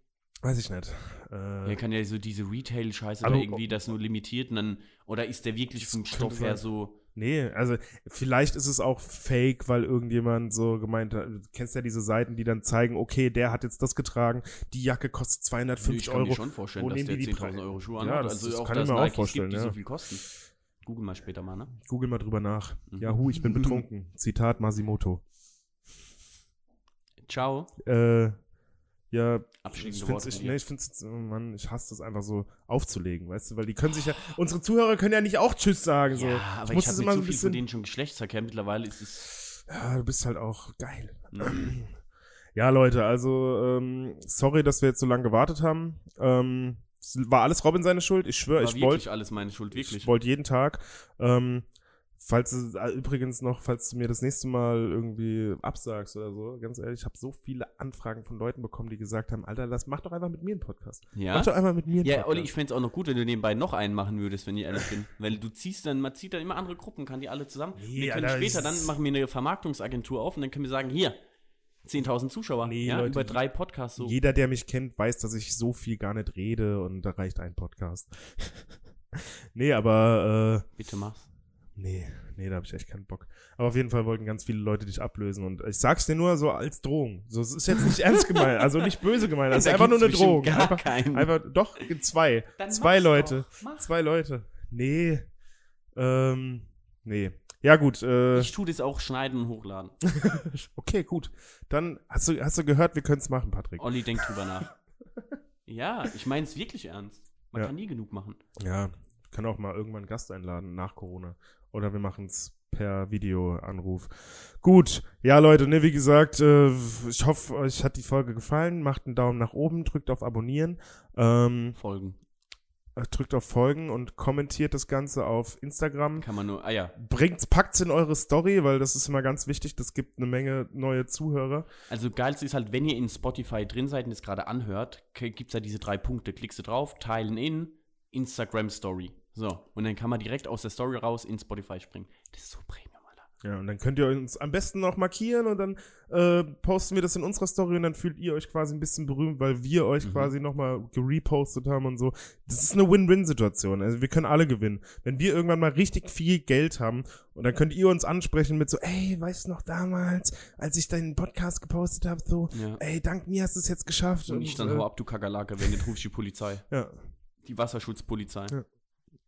weiß ich nicht. Äh, Ja, kann ja so diese Retail-Scheiße oder irgendwie das nur limitiert und dann, oder ist der wirklich vom Stoff her so, Nee, also vielleicht ist es auch fake, weil irgendjemand so gemeint hat, du kennst ja diese Seiten, die dann zeigen, okay, der hat jetzt das getragen, die Jacke kostet Nö, 250 ich kann mir Euro. schon vorstellen, Wo dass der die die 10.000 Preise? Euro Schuhe Ja, anhat. das- Also das auch, kann ich mir auch Nikes vorstellen, gibt, die ja. so viel kosten. Google mal später mal, ne? Google mal drüber nach. Mhm. Yahoo, ich bin betrunken. Zitat Masimoto. Ciao. Äh, ja, ich finde ich, nee, ich find's, oh Mann, ich hasse das einfach so aufzulegen, weißt du, weil die können sich ja, unsere Zuhörer können ja nicht auch Tschüss sagen, so. Ja, aber ich, muss habe das mit immer so viel von denen schon Geschlechtsverkehr. Mittlerweile ist es, ja, du bist halt auch geil. Mhm. Ja, Leute, also, ähm, sorry, dass wir jetzt so lange gewartet haben. Ähm, war alles Robin seine Schuld. Ich schwöre, ich wirklich wollte alles meine Schuld, wirklich. ich wollte jeden Tag. Ähm, falls du, äh, übrigens noch, falls du mir das nächste Mal irgendwie absagst oder so, ganz ehrlich, ich habe so viele Anfragen von Leuten bekommen, die gesagt haben, Alter, lass, mach doch einfach mit mir einen Podcast. Ja? Mach doch einfach mit mir einen Ja, Podcast. Olli, ich fände es auch noch gut, wenn du nebenbei noch einen machen würdest, wenn ich ehrlich bin. Weil du ziehst dann, man zieht dann immer andere Gruppen, kann die alle zusammen. Nee, wir können später, dann machen wir eine Vermarktungsagentur auf und dann können wir sagen, hier, 10.000 Zuschauer, Nee, ja, Leute, über drei Podcasts so. Jeder, der mich kennt, weiß, dass ich so viel gar nicht rede und da reicht ein Podcast. nee, aber äh, Bitte mach's. nee, nee, da habe ich echt keinen Bock. Aber auf jeden Fall wollten ganz viele Leute dich ablösen und ich sag's dir nur so als Drohung. So, es ist jetzt nicht ernst gemeint, also nicht böse gemeint, das ist Da einfach nur eine Drohung. Gar Einfach, keinen. einfach, doch, zwei. Dann zwei Leute. Zwei Leute. Nee. Ähm, nee. Ja, gut. Äh, Ich tue das auch schneiden und hochladen. okay, gut. Dann hast du, hast du gehört, wir können's machen, Patrick. Olli denkt drüber nach. Ja, ich meine es wirklich ernst. Man Ja. kann nie genug machen. Ja, ich kann auch mal irgendwann einen Gast einladen nach Corona. Oder wir machen es per Videoanruf. Gut, ja Leute, ne, wie gesagt, äh, ich hoffe, euch hat die Folge gefallen. Macht einen Daumen nach oben, drückt auf Abonnieren, ähm, Folgen. Äh, drückt auf Folgen und kommentiert das Ganze auf Instagram. Kann man nur, ah ja. Bringt, packt's in eure Story, weil das ist immer ganz wichtig. Das gibt eine Menge neue Zuhörer. Also geilste ist halt, wenn ihr in Spotify drin seid und es gerade anhört, gibt es ja diese drei Punkte. Klickst du drauf, teilen in, Instagram Story. So, und dann kann man direkt aus der Story raus in Spotify springen. Das ist so Alter. Ja, und dann könnt ihr uns am besten noch markieren und dann äh, posten wir das in unserer Story und dann fühlt ihr euch quasi ein bisschen berühmt, weil wir euch Mhm. quasi nochmal gerepostet haben und so. Das ist eine Win-Win-Situation. Also wir können alle gewinnen. Wenn wir irgendwann mal richtig viel Geld haben und dann könnt ihr uns ansprechen mit so, ey, weißt du noch damals, als ich deinen Podcast gepostet habe, so, Ja. ey, dank mir hast du es jetzt geschafft. Und ich dann äh, hau ab, du Kakerlake, wenn nicht rufst die Polizei. Ja, Die Wasserschutzpolizei. Ja.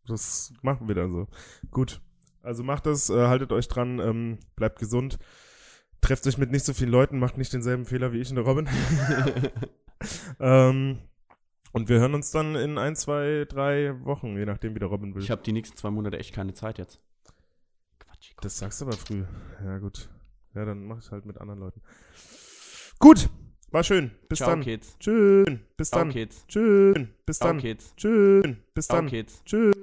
das machen wir dann so. Gut. Also macht das, äh, haltet euch dran, ähm, bleibt gesund. Trefft euch mit nicht so vielen Leuten, macht nicht denselben Fehler wie ich und der Robin. ähm, und wir hören uns dann in ein, zwei, drei Wochen, je nachdem, wie der Robin will. Ich habe die nächsten zwei Monate echt keine Zeit jetzt. Quatsch. Das sagst du aber früh. Ja, gut. Ja, dann mach ich halt mit anderen Leuten. Gut, war schön. Bis Ciao, dann. Kids. Tschüss. Bis Ciao, dann. Kids. Tschüss. Bis Ciao, dann. Kids. Tschüss. Bis Ciao, dann. Kids. Tschüss.